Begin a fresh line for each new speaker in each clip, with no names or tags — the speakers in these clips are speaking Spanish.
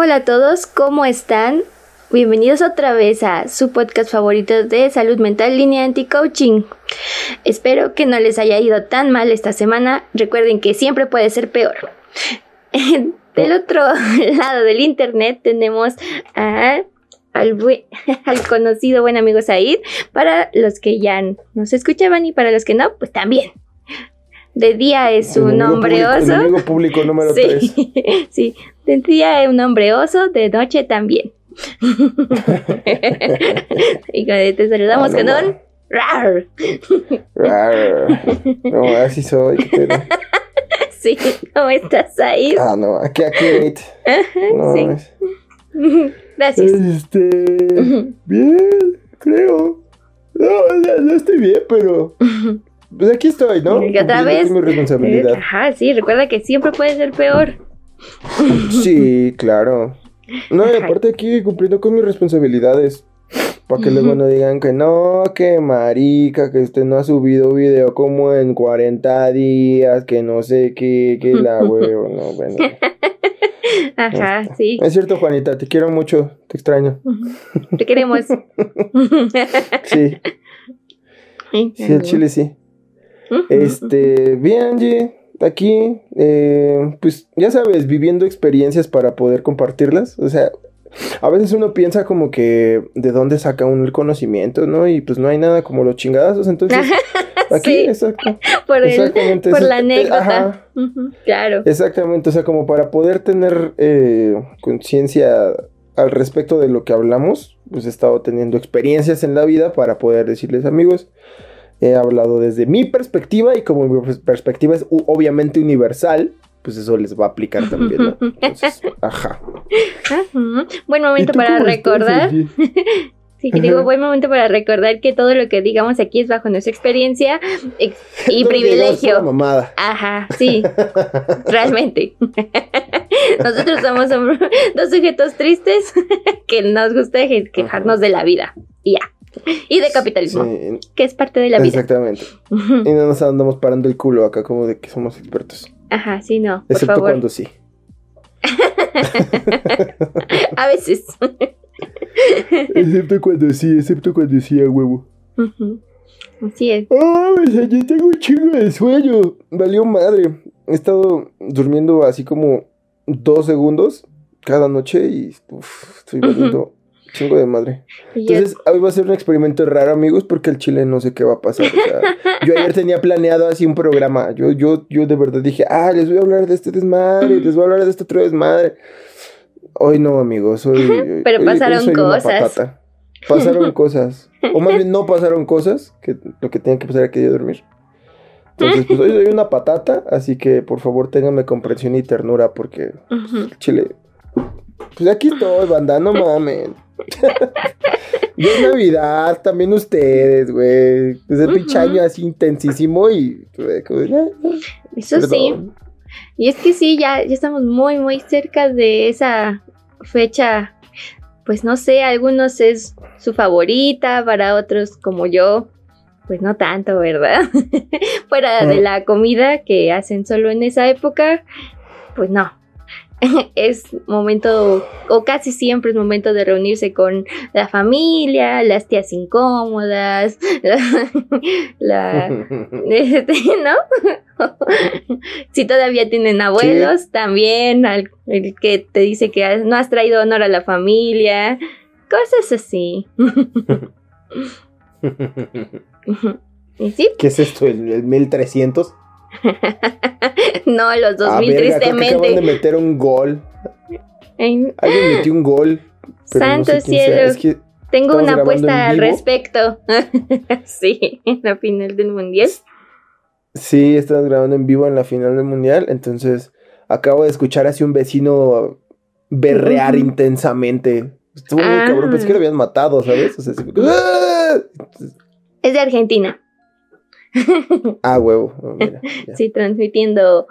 Hola a todos, ¿cómo están? Bienvenidos otra vez a su podcast favorito de salud mental, Línea Anti-Coaching. Espero que no les haya ido tan mal esta semana. Recuerden que siempre puede ser peor. Del otro lado del internet tenemos al, al, conocido buen amigo Said. Para los que ya nos escuchaban y para los que no, pues también. De día es un hombre oso.
Enemigo público número
sí, 3. sí, de día es un hombre oso, de noche también. y te saludamos con un rar.
Rar. No, así soy. Pero...
sí, ¿cómo estás ahí?
Ah, no, aquí, aquí,
no, sí. Es... Gracias.
Este. Bien, creo. No, no, no estoy bien, pero. Pues aquí estoy, ¿no?
Y otra vez.
mi responsabilidad.
Ajá, sí, recuerda que siempre puede ser peor.
Sí, claro. No, y aparte aquí cumpliendo con mis responsabilidades. Para que luego no digan que no, que marica, que usted no ha subido video como en 40 días, que no sé qué, que la huevo, no, bueno.
Ajá, sí.
Es cierto, Juanita, te quiero mucho, te extraño.
Te queremos.
sí. Sí, el chile sí. Este, bien, Angie, aquí, eh, pues ya sabes, viviendo experiencias para poder compartirlas. O sea, a veces uno piensa como que de dónde saca uno el conocimiento, ¿no? Y pues no hay nada como los chingadazos, entonces... Aquí,
sí.
exacto.
Por, el, por la anécdota.
Ajá.
Uh -huh, claro.
Exactamente, o sea, como para poder tener eh, conciencia al respecto de lo que hablamos, pues he estado teniendo experiencias en la vida para poder decirles, amigos, he hablado desde mi perspectiva y como mi perspectiva es obviamente universal, pues eso les va a aplicar también, ¿no? Entonces, ajá.
Ajá. Buen momento para recordar. Sí, que digo, buen momento para recordar que todo lo que digamos aquí es bajo nuestra experiencia y
no
privilegio.
mamada.
Ajá, sí, realmente. Nosotros somos dos sujetos tristes que nos gusta quejarnos de la vida. Y ya. Y de capitalismo, sí. que es parte de la vida.
Exactamente. y no nos andamos parando el culo acá como de que somos expertos.
Ajá, sí, no.
Excepto
favor.
cuando sí.
a veces.
excepto cuando sí, excepto cuando sí, a huevo.
Uh -huh. Así es.
¡Ah! Oh, ya tengo un chingo de sueño. Valió madre. He estado durmiendo así como dos segundos cada noche y uf, estoy valiendo. Uh -huh. Chingo de madre. Entonces, hoy va a ser un experimento raro, amigos, porque el chile no sé qué va a pasar. O sea, yo ayer tenía planeado así un programa. Yo, yo, yo de verdad dije, ah, les voy a hablar de este desmadre, les voy a hablar de este otro desmadre. Hoy no, amigos. Hoy,
Pero
hoy,
pasaron
hoy
cosas.
Pasaron cosas. O más bien no pasaron cosas, que lo que tenía que pasar era que yo dormir. Entonces, pues hoy soy una patata, así que por favor ténganme comprensión y ternura porque uh -huh. chile. Pues aquí estoy, banda, no mames. Y es Navidad, también ustedes, güey. Desde el uh -huh. pinche año así intensísimo y.
Eso Perdón. sí. Y es que sí, ya, ya estamos muy, muy cerca de esa fecha. Pues no sé, algunos es su favorita, para otros como yo, pues no tanto, ¿verdad? Fuera de la comida que hacen solo en esa época, pues no, es momento, o casi siempre es momento de reunirse con la familia, las tías incómodas, la, la este, ¿no? si todavía tienen abuelos, sí. también, al, el que te dice que no has traído honor a la familia, cosas así. ¿Y sí?
¿Qué es esto? ¿El, el 1300?
no, los 2000
ah,
tristemente.
Acaban de meter un gol.
En...
Alguien metió un gol.
Santo
no sé
cielo.
Es que
Tengo una apuesta al respecto. sí, en la final del mundial.
Sí, estamos grabando en vivo en la final del mundial, entonces acabo de escuchar así un vecino berrear intensamente. Estuvo muy
Ah.
cabrón, pensé que lo habían matado, ¿sabes? O sea, ¡ah!
Es de Argentina.
Ah, huevo. oh, mira.
Sí, transmitiendo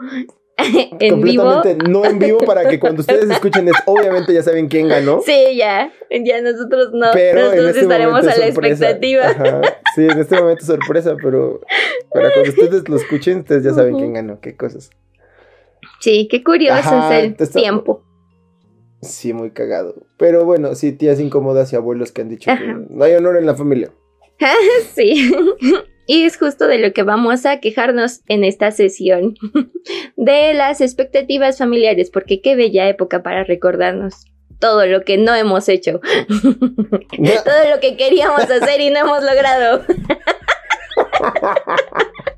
en vivo.
Completamente no en vivo para que cuando ustedes escuchen es obviamente ya saben quién ganó.
Sí, ya. Ya nosotros no.
pero en
nosotros
este
estaremos a la
sorpresa.
expectativa.
Ajá. Sí, en este momento es sorpresa, pero para cuando ustedes lo escuchen, ustedes ya saben quién ganó, qué cosas.
Sí, qué curioso
Ajá,
es el
está-
tiempo.
Sí, muy cagado. Pero bueno, sí, tías incómodas y abuelos que han dicho que no hay honor en la familia.
Sí. Y es justo de lo que vamos a quejarnos en esta sesión, de las expectativas familiares, porque qué bella época para recordarnos todo lo que no hemos hecho, todo lo que queríamos hacer y no hemos logrado.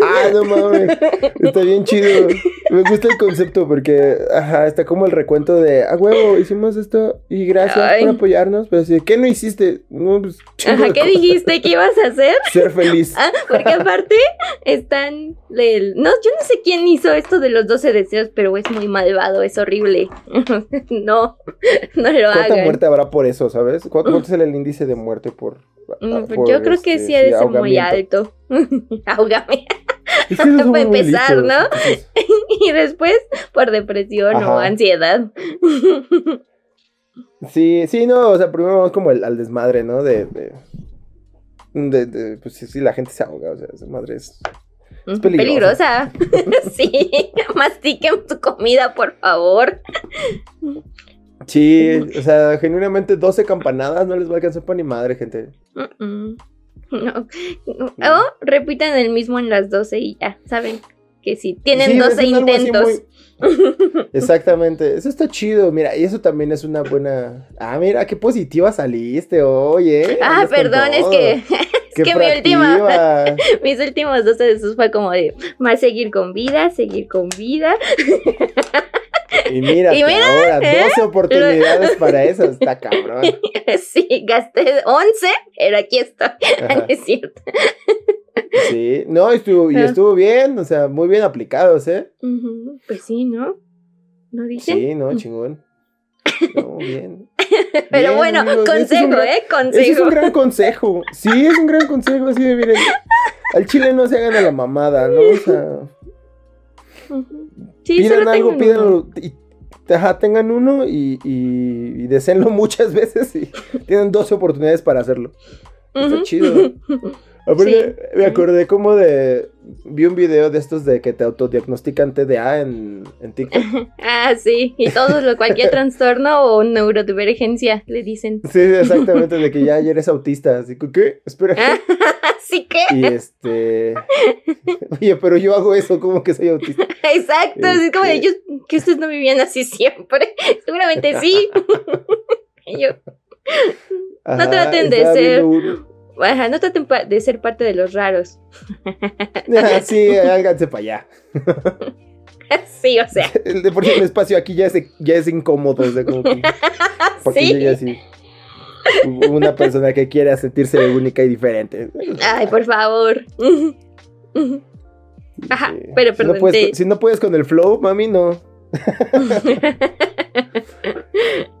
Ah, no mames. Está bien chido. Me gusta el concepto porque, ajá, está como el recuento de, ah, huevo, hicimos esto y gracias
Ay.
por apoyarnos. Pero así, ¿qué no hiciste? No, pues,
Ajá, ¿qué dijiste que ibas a hacer?
Ser feliz.
Ah, porque aparte están del... No, yo no sé quién hizo esto de los 12 deseos, pero es muy malvado, es horrible. no, no lo
¿Cuánta
hagan.
muerte habrá por eso, sabes? ¿Cu- ¿Cuánto es el índice de muerte por.?
Mm,
ah,
pues
por,
yo creo que
este,
sí ha de ser muy alto. Ahógame.
Es que
Para empezar, ¿no?
entonces-
Y después por depresión o ansiedad.
Sí, sí, no, o sea, primero vamos como al, al desmadre, ¿no? De, de, de- de- pues sí, la gente se ahoga, o sea, esa madre es...
Mm,
peligrosa.
Peligrosa. sí, mastiquen su comida, por favor.
Sí, o sea, genuinamente 12 campanadas no les va a alcanzar para ni madre, gente.
Mm, mm. No. O repitan el mismo en las 12 y ya, saben que sí, tienen
Sí,
12
es algo así
intentos.
muy- Exactamente, eso está chido, mira, y eso también es una buena... Ah, mira, qué positiva saliste hoy, ¿eh?
Ah, perdón, es que
Qué
que mi última- mis últimos 12 de esos fue como de más seguir con vida, seguir con vida.
Y mira, ahora,
¿eh?
12 oportunidades para eso, está cabrón.
sí, gasté 11, pero aquí estoy.
Ajá.
es cierto.
Sí, no, estuvo, y
Ah.
estuvo bien, o sea, muy bien aplicados, ¿eh?
Pues sí, ¿no? ¿No dicen?
Sí, no, chingón. No, bien.
Pero
Bien,
bueno,
amigos, es
consejo,
gran-
¿eh?
Ese es
Consejo.
un gran consejo. Sí, es un gran consejo, así de miren. Al chile no se hagan a la mamada, ¿no? O sea,
Ujú. Sí, solo
pidan algo, pídanlo. Y, ajá, tengan uno y, y, y deseenlo muchas veces y tienen 12 oportunidades para hacerlo. Está
Ujú.
chido. Aparte,
Sí.
me acordé como de. Vi un video de estos de que te autodiagnostican TDA en, en TikTok.
Ah, sí. Y todos, lo- cualquier trastorno o neurodivergencia, le dicen.
Sí, exactamente, de que ya, eres autista. Así que, ¿qué? Espera.
Así que,
Y este. Oye, pero yo hago eso, como que soy autista?
exacto. Es como de
Este-
ellos, que ustedes no vivían así siempre. Seguramente sí. Yo,
Ajá,
traten de ser- ajá, no traten de ser parte de los raros.
Ah, sí, háganse para allá.
Sí, o sea,
El de por el espacio aquí ya es, ya es incómodo. O sea, como que. Para que
sí.
así. Una persona que quiera sentirse única y diferente.
Ay, por favor. Ajá, pero
si no,
perdón,
puedes, si no puedes con el flow, mami, no.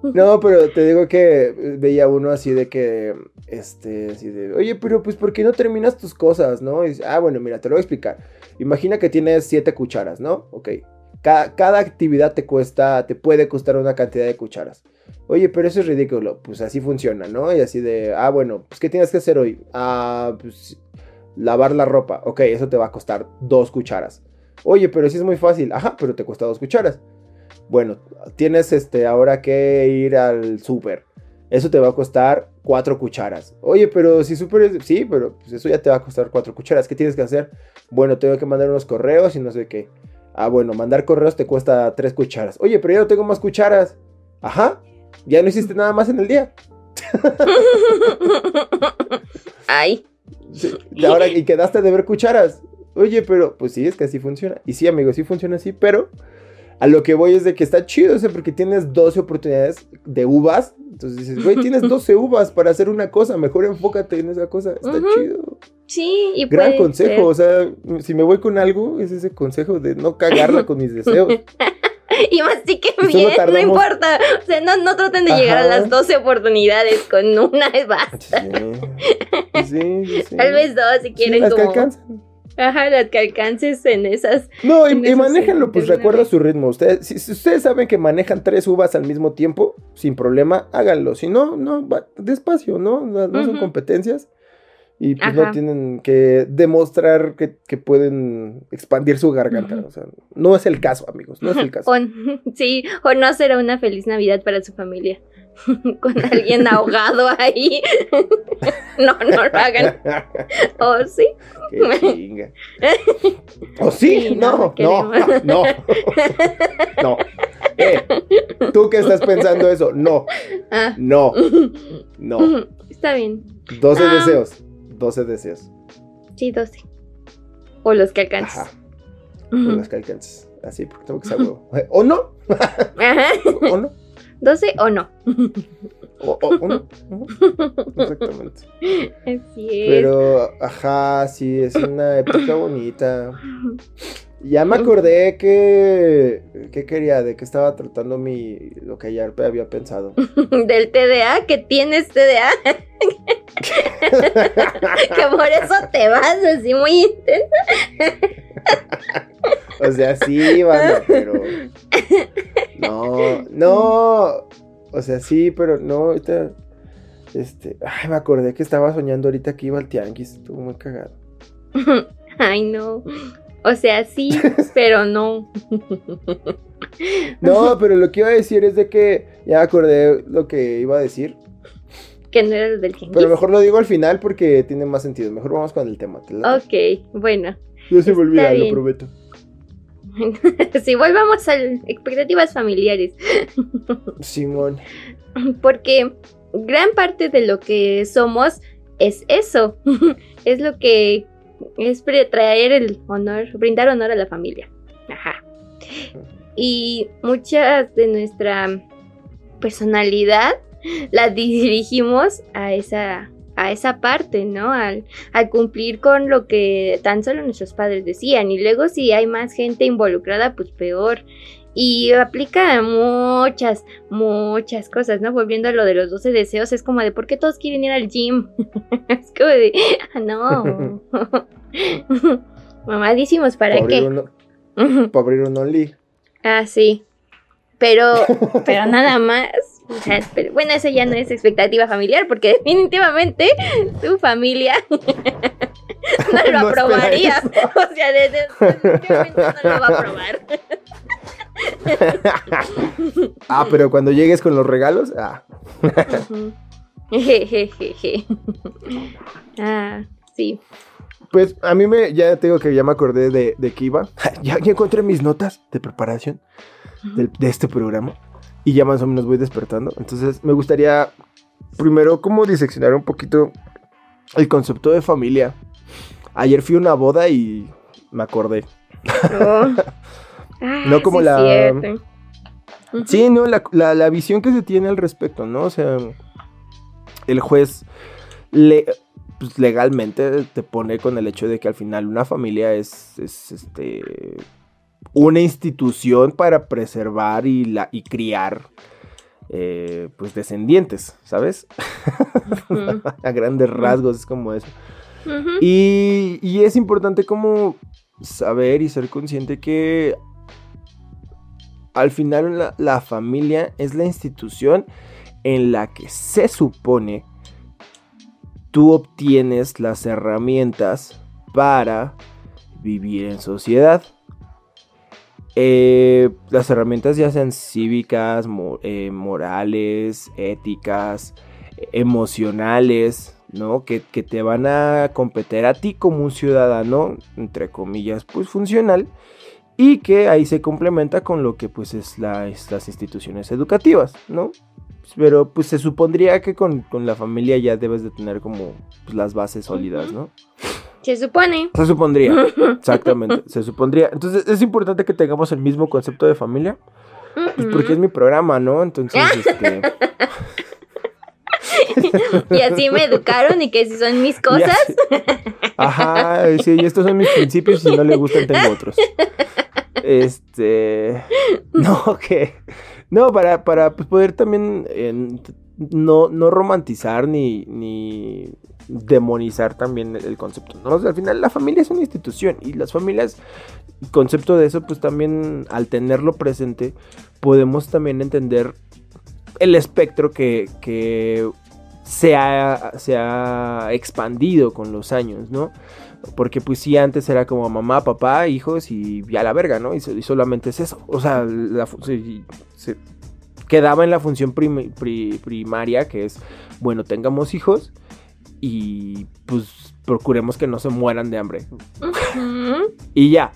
No, pero te digo que veía uno así de que, este, así de, oye, pero pues, ¿por qué no terminas tus cosas, no? Y ah, bueno, mira, te lo voy a explicar. Imagina que tienes siete cucharas, ¿no? Ok. Cada, cada actividad te cuesta, te puede costar una cantidad de cucharas. Oye, pero eso es ridículo. Pues así funciona, ¿no? Y así de, ah, bueno, pues, ¿qué tienes que hacer hoy? Ah, pues, lavar la ropa. Ok, eso te va a costar dos cucharas. Oye, pero sí es muy fácil. Ajá, pero te cuesta dos cucharas. Bueno, tienes este ahora que ir al súper. Eso te va a costar cuatro cucharas. Oye, pero si súper es... Sí, pero pues eso ya te va a costar cuatro cucharas. ¿Qué tienes que hacer? Bueno, tengo que mandar unos correos y no sé qué. Ah, bueno, mandar correos te cuesta tres cucharas. Oye, pero ya no tengo más cucharas. Ajá. Ya no hiciste nada más en el día.
Ay,
Sí, ahora y quedaste de ver cucharas. Oye, pero pues sí, es que así funciona. Y sí, amigo, sí funciona así, pero a lo que voy es de que está chido, o sea, porque tienes 12 oportunidades de uvas. Entonces dices, güey, tienes 12 uvas para hacer una cosa, mejor enfócate en esa cosa. Está chido.
Sí, y
Gran
puede
consejo,
ser.
o sea, si me voy con algo, es ese consejo de no cagarla con mis deseos.
Y mastique bien, no importa. O sea, no, no traten de llegar a las 12 oportunidades con una, es basta.
Sí, sí, sí.
Tal vez dos si quieren
las que
como...
alcanzan.
Ajá, las que alcances en esas.
No, y, y manéjenlo, pues recuerda su ritmo. Ustedes, si, si ustedes saben que manejan tres uvas al mismo tiempo, sin problema, háganlo. Si no, no, va despacio, ¿no? No, no son competencias. Y pues
Ajá.
no tienen que demostrar que, que pueden expandir su garganta. O sea, no es el caso, amigos, no es el caso.
O, sí, o no será una feliz Navidad para su familia. con alguien ahogado ahí. no, no lo hagan. O sí.
Qué chinga. ¿O sí?
Sí, no,
no, no, no. No. Eh, ¿Tú qué estás pensando eso? No,
Ah.
no, no.
Está bien.
12
Ah.
deseos. 12 deseos.
Sí, 12. O los que alcances.
Ajá. Con las que alcances. Así, porque tengo que saber. ¿O no?
Ajá.
¿O no?
12 o no.
¿O, o-. Exactamente.
Así es.
Pero, ajá, sí, es una época bonita. Ya me acordé que. ¿Qué quería? De que estaba tratando mi. Lo que ayer había pensado.
Del TDA, que tienes TDA. que por eso te vas así muy intenso.
O sea, sí, banda, pero. No, no. O sea, sí, pero no, ahorita. Este. Ay, me acordé que estaba soñando ahorita que iba al tianguis. Estuvo muy cagado.
Ay, no. O sea, sí, pero no.
No, pero lo que iba a decir es de que. Ya acordé lo que iba a decir.
Que no era lo del tianguis.
Pero mejor lo digo al final porque tiene más sentido. Mejor vamos con el tema.
Ok, bueno.
No se me olvida, lo prometo.
Si volvamos a expectativas familiares.
Simón.
Porque gran parte de lo que somos es eso. es lo que es traer el honor, brindar honor a la familia. Ajá. Y muchas de nuestra personalidad la dirigimos a esa a esa parte, ¿no? Al, al cumplir con lo que tan solo nuestros padres decían. Y luego si hay más gente involucrada, pues peor. Y aplica a muchas, muchas cosas, ¿no? Volviendo a lo de los 12 deseos, es como de, ¿por qué todos quieren ir al gym? es como de, ah, no. Mamadísimos, ¿para qué?
para abrir un Only.
Ah, sí. Pero, pero nada más. O sea, pero- bueno, eso ya no es expectativa familiar, porque definitivamente tu familia no lo
No
aprobaría. O sea, definitivamente no lo va a aprobar.
ah, pero cuando llegues con los regalos, ah.
Ah, sí.
Pues a mí me, ya te digo que ya me acordé de, de que iba. ya, ya encontré mis notas de preparación del- de, este programa. Y ya más o menos voy despertando. Entonces me gustaría primero como diseccionar un poquito el concepto de familia. Ayer fui a una boda y me acordé.
Oh. Ah,
No como
sí,
la-
cierto.
Sí, no, la, la- la visión que se tiene al respecto, ¿no? O sea, el juez le, pues, legalmente te pone con el hecho de que al final una familia es, es, este una institución para preservar y, la, y criar eh, pues descendientes, ¿sabes? A grandes rasgos es como eso. Y, y es importante como saber y ser consciente que al final la, familia es la institución en la que se supone tú obtienes las herramientas para vivir en sociedad. Eh, las herramientas ya sean cívicas, eh, morales, éticas, emocionales, ¿no? Que, que te van a competir a ti como un ciudadano, entre comillas, pues funcional, y que ahí se complementa con lo que pues es la, es las instituciones educativas, ¿no? Pero pues se supondría que con, con la familia ya debes de tener como pues, las bases sólidas, ¿no?
Se supone.
Se supondría, exactamente, se supondría. Entonces es importante que tengamos el mismo concepto de familia, pues porque es mi programa, ¿no? Entonces, este...
Y así me educaron y que si son mis
y
cosas.
así- Ajá, sí, estos son mis principios y si no le gustan tengo otros. Este, no, que, no, para, para pues, poder también no, no romantizar ni, ni demonizar también el concepto. ¿no? al final la familia es una institución y las familias, el concepto de eso, pues también al tenerlo presente, podemos también entender el espectro que, que se, ha, se ha expandido con los años, ¿no? Porque pues sí, antes era como mamá, papá, hijos y ya la verga, ¿no? Y, solamente es eso. O sea, se, quedaba en la función primaria, que es, bueno, tengamos hijos y pues procuremos que no se mueran de hambre. y ya.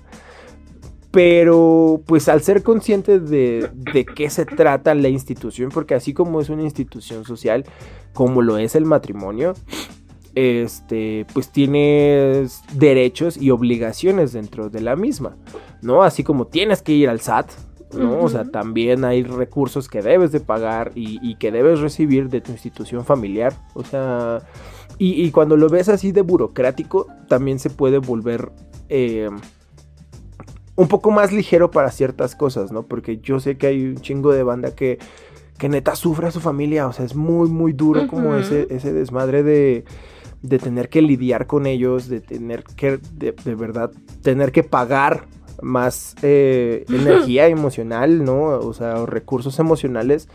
Pero pues al ser consciente de, de qué se trata la institución, porque así como es una institución social, como lo es el matrimonio, este, pues tienes derechos y obligaciones dentro de la misma, ¿no? Así como tienes que ir al SAT, ¿no? O sea, también hay recursos que debes de pagar y, que debes recibir de tu institución familiar, o sea, y, cuando lo ves así de burocrático, también se puede volver... Eh, un poco más ligero para ciertas cosas, ¿no? Porque yo sé que hay un chingo de banda que, que neta sufre a su familia, o sea, es muy, muy duro como ese, ese desmadre de, de tener que lidiar con ellos, de tener que, de, verdad, tener que pagar más eh, energía emocional, ¿no? O sea, recursos emocionales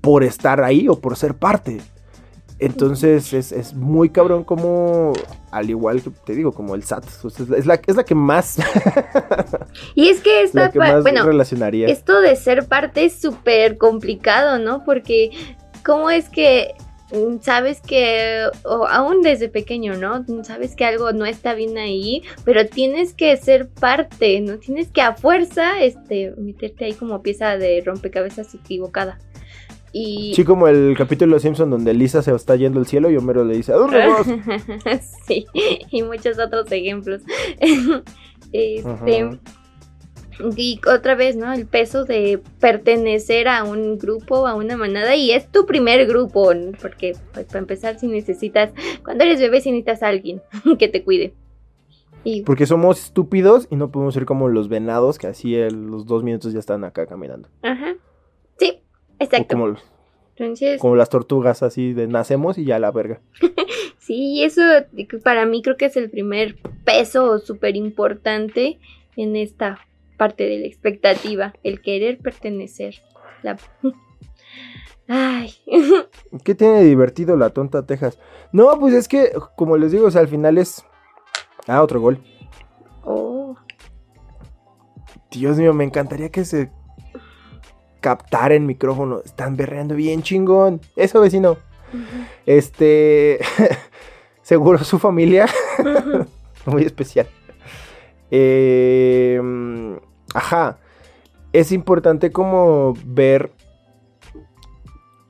por estar ahí o por ser parte. Entonces es, muy cabrón como, al igual que te digo, como el SAT. es, la, es la que más...
y es que esta, bueno,
relacionaría.
Esto de ser parte es súper complicado, ¿no? Porque ¿cómo es que sabes que, o aún desde pequeño, ¿no? Sabes que algo no está bien ahí, pero tienes que ser parte, ¿no? Tienes que a fuerza, este, meterte ahí como pieza de rompecabezas equivocada.
Sí, como el capítulo de Simpson donde Lisa se está yendo al cielo y Homero le dice, ¿a dónde vas?
sí, y muchos otros ejemplos. este... Y otra vez, ¿no? El peso de pertenecer a un grupo, a una manada, y es tu primer grupo, porque pues, para empezar, si necesitas, cuando eres bebé, si necesitas a alguien que te cuide.
Y... Porque somos estúpidos y no podemos ser como los venados que así los dos minutos ya están acá caminando.
Ajá. Sí, Exacto.
Como, las tortugas así de nacemos y ya la verga.
sí, eso para mí creo que es el primer peso súper importante en esta parte de la expectativa, el querer pertenecer. Ay.
¿Qué tiene divertido la tonta Texas? No, pues es que, como les digo, o sea, al final es... Ah, otro gol.
Oh.
Dios mío, me encantaría que se captar el micrófono. Están berreando bien chingón. Eso, vecino. Este. seguro su familia. Muy especial. Em, ajá. Es importante como ver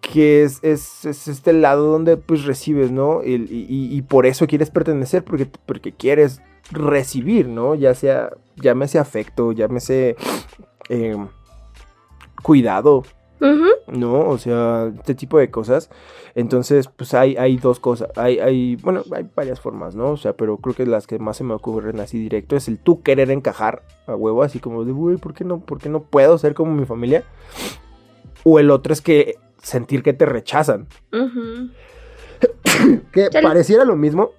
que es, este lado donde pues recibes, ¿no? Y, por eso quieres pertenecer, porque, porque quieres recibir, ¿no? Ya sea, llámese afecto, llámese eh, cuidado. ¿No? O sea, este tipo de cosas. Entonces, pues hay, hay dos cosas. Hay, hay, bueno, hay varias formas, ¿no? O sea, pero creo que las que más se me ocurren así directo es el tú querer encajar a huevo, así como de, uy, ¿por qué no, por qué no puedo ser como mi familia? O el otro es que sentir que te rechazan. que pareciera lo mismo.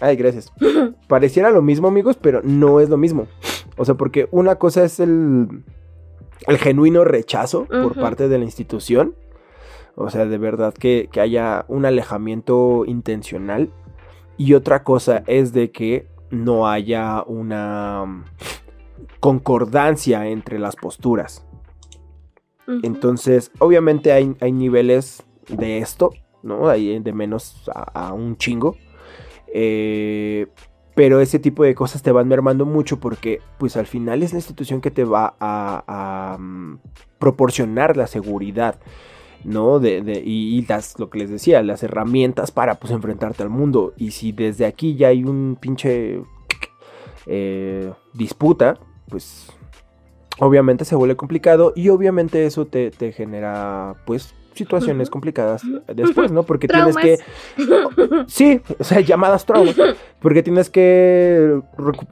Ay, gracias. pareciera lo mismo, amigos, pero no es lo mismo. O sea, porque una cosa es el el genuino rechazo por parte de la institución. O sea, de verdad que, haya un alejamiento intencional. Y otra cosa es de que no haya una mm, concordancia entre las posturas. Entonces, obviamente hay, hay, niveles de esto, ¿no? Hay de menos a, a un chingo. Eh, pero ese tipo de cosas te van mermando mucho porque pues al final es la institución que te va a, mm, proporcionar la seguridad. ¿no? De, y, las, lo que les decía, las herramientas para pues enfrentarte al mundo. Y si desde aquí ya hay un pinche eh, disputa, pues obviamente se vuelve complicado y obviamente eso te, te genera pues situaciones complicadas después, ¿no? Porque
Traumas.
tienes que Sí, o sea, llamadas traumas. Porque tienes que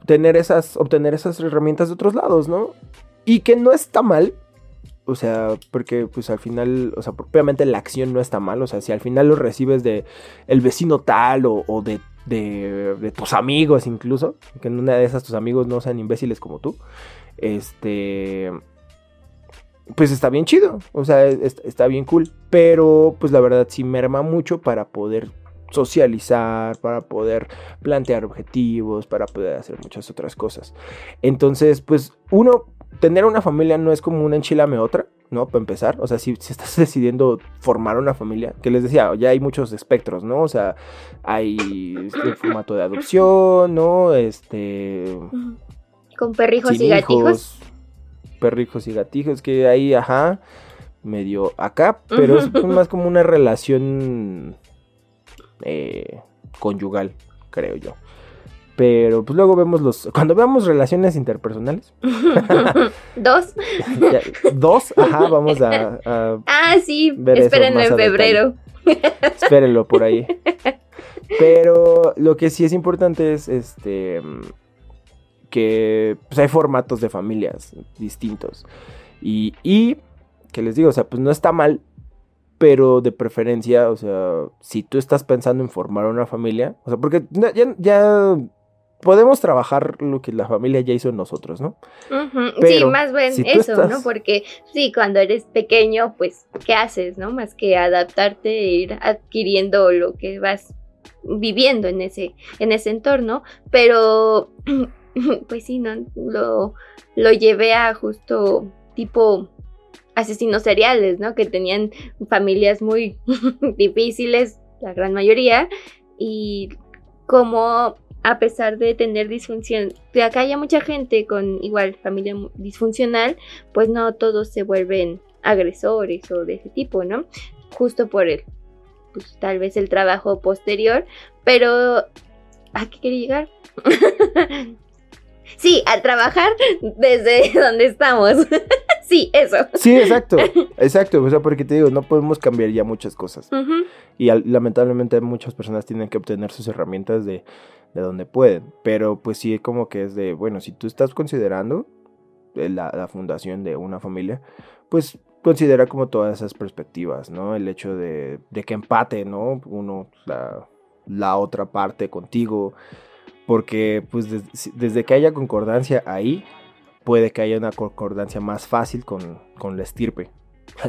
tener esas, obtener esas herramientas de otros lados, ¿no? Y que no está mal. O sea, porque pues al final, o sea, propiamente la acción no está mal. O sea, si al final lo recibes de el vecino tal o, o de, de, de tus amigos incluso, que en una de esas tus amigos no sean imbéciles como tú, este... Pues está bien chido, o sea, es- está bien cool, pero pues la verdad sí merma mucho para poder socializar, para poder plantear objetivos, para poder hacer muchas otras cosas. Entonces, pues uno, tener una familia no es como una enchilame otra, ¿no? Para empezar, o sea, si, si estás decidiendo formar una familia, que les decía, ya hay muchos espectros, ¿no? O sea, hay este formato de adopción, ¿no? Este...
Con perrijos y gatijos.
hijos, perrijos y gatijos, que ahí, ajá, medio acá, pero es más como una relación eh, conyugal, creo yo. Pero pues luego vemos los. Cuando veamos relaciones interpersonales,
Dos.
ya- dos, ajá, vamos a, a-
Ah, sí. Espérenlo en
detalle.
febrero.
Espérenlo por ahí. Pero lo que sí es importante es este que pues, hay formatos de familias distintos. Y, y que les digo, o sea, pues no está mal, pero de preferencia, o sea, si tú estás pensando en formar una familia, o sea, porque ya, ya podemos trabajar lo que la familia ya hizo en nosotros, ¿no?
Sí,
Pero,
más bien
si
eso, ¿no? Porque sí, cuando eres pequeño, pues, ¿qué haces, no? Más que adaptarte e ir adquiriendo lo que vas viviendo en ese, en ese entorno. Pero, pues sí, ¿no? Lo, lo llevé a justo tipo asesinos seriales, ¿no? Que tenían familias muy difíciles, la gran mayoría, y como a pesar de tener disfunción, que acá haya mucha gente con igual familia disfuncional, pues no todos se vuelven agresores o de ese tipo, ¿no? Justo por el, pues tal vez el trabajo posterior, pero ¿a qué quería llegar? sí, a trabajar desde donde estamos. sí, eso.
Sí, exacto, exacto, o sea, porque te digo, no podemos cambiar ya muchas cosas. Y al- lamentablemente muchas personas tienen que obtener sus herramientas de, de donde pueden. Pero pues sí, como que es de, bueno, si tú estás considerando eh, la, la fundación de una familia, pues considera como todas esas perspectivas, ¿no? El hecho de, de que empate, ¿no? Uno, la, la otra parte contigo. Porque pues des- desde que haya concordancia ahí, puede que haya una concordancia más fácil con, con la estirpe.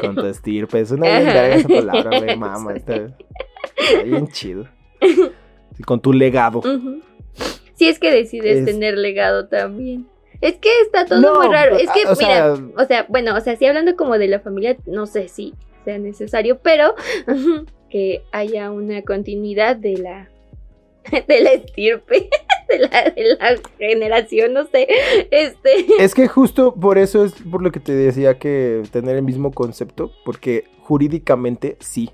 Con tu estirpe. Es una bien verga esa palabra, güey. Mama, está, está bien chido. Sí, Con tu legado.
Si es que decides
Es-
tener legado también. Es que está todo
No,
muy raro. Es que,
o
mira,
sea-
o sea, bueno, o sea, si hablando como de la familia, no sé si sea necesario, pero que haya una continuidad de la de la estirpe, de la, de la generación, no sé. Este.
Es que justo por eso es por lo que te decía que tener el mismo concepto, porque jurídicamente sí.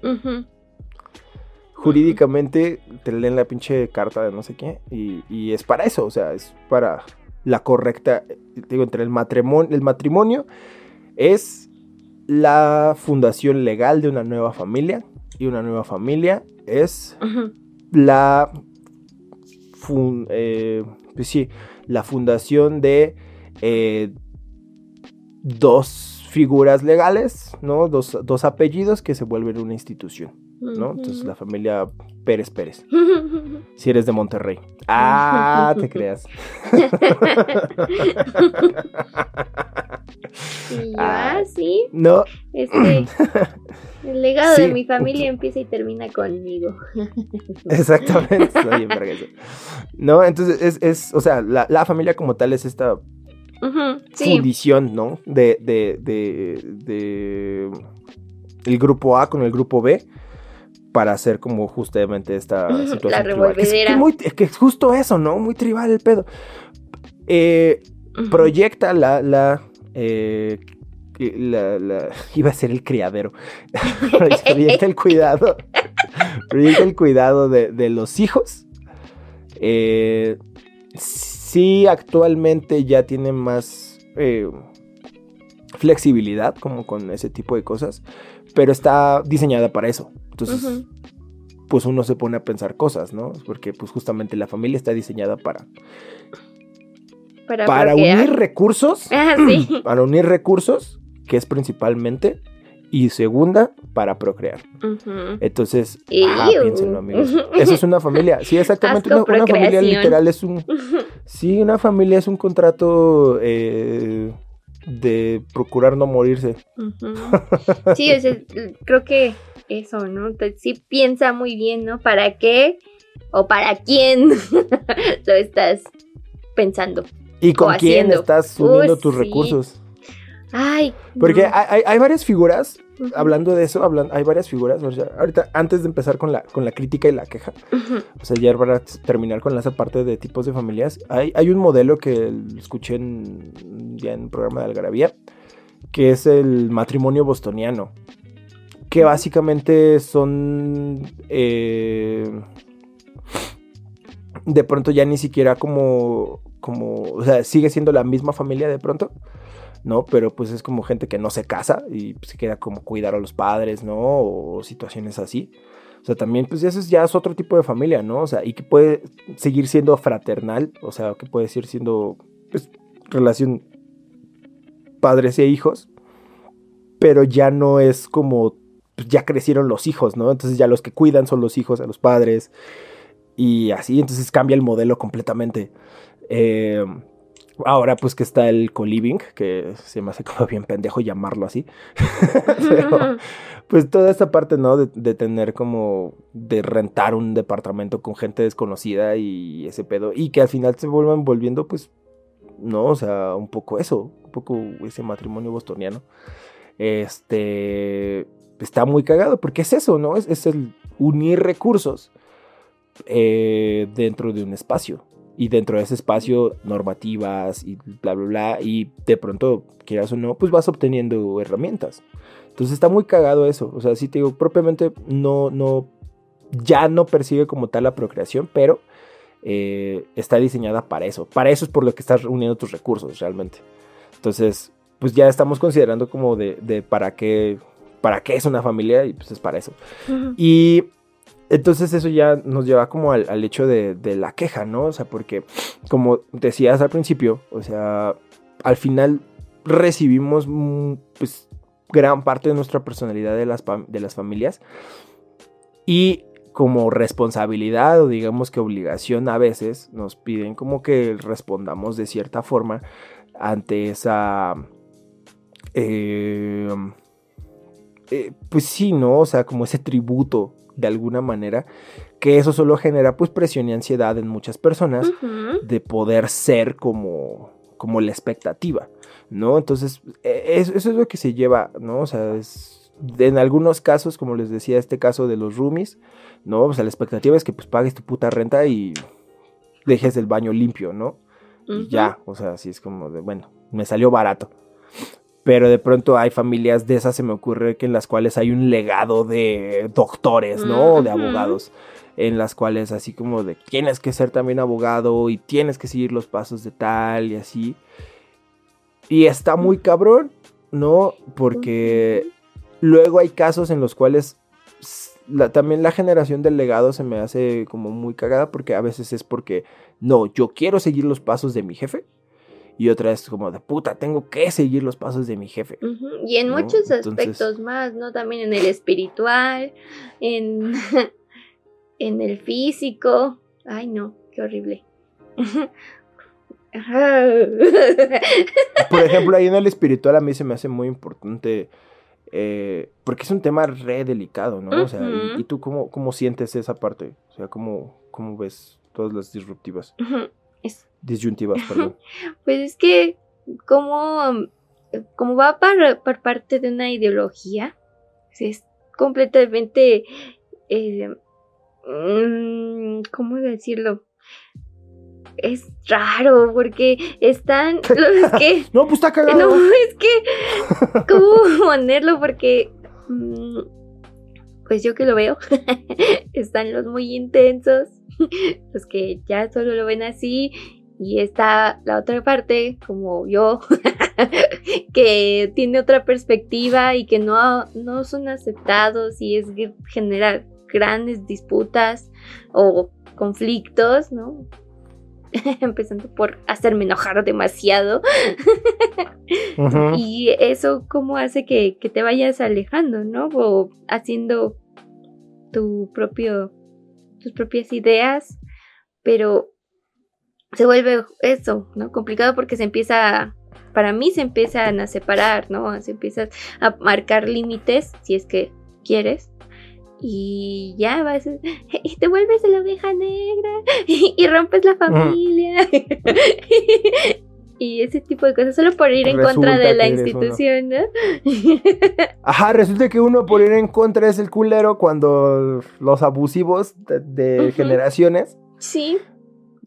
Jurídicamente te leen la pinche carta de no sé qué y, y es para eso, o sea, es para la correcta, digo, entre el matrimonio, el matrimonio es la fundación legal de una nueva familia y una nueva familia es la fun- eh, pues sí, la fundación de eh, dos figuras legales, ¿no? Dos, dos apellidos que se vuelven una institución, ¿no? Entonces la familia Pérez Pérez, si eres de Monterrey. Ah, te creas. Ah.
ah, sí,
No,
este. El legado de mi familia empieza y termina conmigo.
exactamente. No, entonces es, es o sea, la, la familia como tal es esta
Sí.
fundición, ¿no? De, de, de, de el grupo A con el grupo B para hacer como justamente esta situación.
la
tribal. Que es- que muy- que es justo eso, ¿no? Muy tribal el pedo. Eh, proyecta la, la, eh, la, la- iba a ser el criadero. proyecta el cuidado. proyecta el cuidado de, de los hijos. Eh, sí, actualmente ya tienen más eh, flexibilidad como con ese tipo de cosas, pero está diseñada para eso. Entonces, pues uno se pone a pensar cosas, ¿no? Porque pues justamente la familia está diseñada para,
Para,
unir recursos,
Ah, sí.
para unir recursos, que es principalmente, y segunda, para procrear. Entonces, ajá,
Ew.
piénsenlo, amigos. Eso es una familia. Sí, exactamente. Una, una familia literal es un. Sí, una familia es un contrato eh, de procurar no morirse.
Sí, o sea, creo que eso, ¿no? Sí piensa muy bien, ¿no? ¿Para qué o para quién lo estás pensando?
¿Y con quién
haciendo.
estás uniendo tus
sí.
recursos?
Ay.
Porque
no.
hay, varias figuras, hablando de eso, hablan, hay varias figuras. o sea, ahorita, antes de empezar con la, con la crítica y la queja, o sea, ya para terminar con esa parte de tipos de familias, hay, hay un modelo que escuché en, ya en un programa de Algarabía, que es el matrimonio bostoniano, que básicamente son... eh, de pronto ya ni siquiera como, como, o sea, sigue siendo la misma familia de pronto, ¿no? Pero pues es como gente que no se casa y se queda como cuidar a los padres, ¿no? O situaciones así. O sea, también pues eso es, ya es otro tipo de familia, ¿no? O sea, y que puede seguir siendo fraternal, o sea, que puede seguir siendo, pues, relación padres e hijos, pero ya no es como, pues, ya crecieron los hijos, ¿no? Entonces ya los que cuidan son los hijos a los padres y así, entonces cambia el modelo completamente. Eh, ahora pues que está el co-living, que se me hace como bien pendejo llamarlo así. Pero, pues toda esta parte, ¿no? De, tener como, de rentar un departamento con gente desconocida y ese pedo. Y que al final se vuelvan volviendo, pues, no, o sea, un poco eso, un poco ese matrimonio bostoniano. Este, está muy cagado, porque es eso, ¿no? Es, es el unir recursos eh, dentro de un espacio. Y dentro de ese espacio, normativas y bla, bla, bla. Y de pronto, quieras o no, pues vas obteniendo herramientas. Entonces está muy cagado eso. O sea, sí te digo, propiamente no, no, ya no percibe como tal la procreación, pero eh, está diseñada para eso. Para eso es por lo que estás reuniendo tus recursos realmente. Entonces, pues ya estamos considerando como de, de para qué, para qué es una familia y pues es para eso. Y entonces eso ya nos lleva como al, al hecho de, de la queja, ¿no? O sea, porque como decías al principio, o sea, al final recibimos mm, pues gran parte de nuestra personalidad de las, de las familias y como responsabilidad o digamos que obligación a veces nos piden como que respondamos de cierta forma ante esa... eh, eh, pues sí, ¿no? O sea, como ese tributo de alguna manera, que eso solo genera pues presión y ansiedad en muchas personas de poder ser como, como la expectativa, ¿no? Entonces, eh, eso, eso es lo que se lleva, ¿no? O sea, es, en algunos casos, como les decía, este caso de los roomies, ¿no? O sea, la expectativa es que pues pagues tu puta renta y dejes el baño limpio, ¿no? Y ya, o sea, así es como de, bueno, me salió barato. Pero de pronto hay familias de esas, se me ocurre que en las cuales hay un legado de doctores, ¿no? O de abogados. En las cuales así como de tienes que ser también abogado y tienes que seguir los pasos de tal y así. Y está muy cabrón, ¿no? Porque luego hay casos en los cuales la- también la generación del legado se me hace como muy cagada porque a veces es porque no, yo quiero seguir los pasos de mi jefe. Y otra es como de puta, tengo que seguir los pasos de mi jefe.
Y en
¿no?
muchos
Entonces-
aspectos más, ¿no? También en el espiritual, en, en el físico. Ay, no, qué horrible.
Por ejemplo, ahí en el espiritual a mí se me hace muy importante. eh, porque es un tema re delicado, ¿no? O sea, y- tú cómo, cómo sientes esa parte? O sea, ¿cómo, cómo ves todas las disruptivas?
Es-
Disyuntivas, perdón.
Pues es que como, como va por, por parte de una ideología, es completamente, eh, mm, ¿cómo decirlo? Es raro porque están los que...
No, pues está cagado.
No, es que, ¿cómo ponerlo? Porque, mm, pues yo que lo veo, están los muy intensos, los que ya solo lo ven así, y está la otra parte, como yo, que tiene otra perspectiva y que no, no son aceptados y es genera grandes disputas o conflictos, ¿no? Empezando por hacerme enojar demasiado. Y eso cómo hace que, que te vayas alejando, ¿no? O haciendo tu propio, tus propias ideas, pero se vuelve eso, ¿no? Complicado porque se empieza, para mí se empiezan a separar, ¿no? Se empiezan a marcar límites, si es que quieres. Y ya vas, y te vuelves la oveja negra y rompes la familia. y ese tipo de cosas, solo por ir en contra de la
uno.
institución, ¿no?
Ajá, resulta que uno por ir en contra es el culero cuando los abusivos de, generaciones
sí,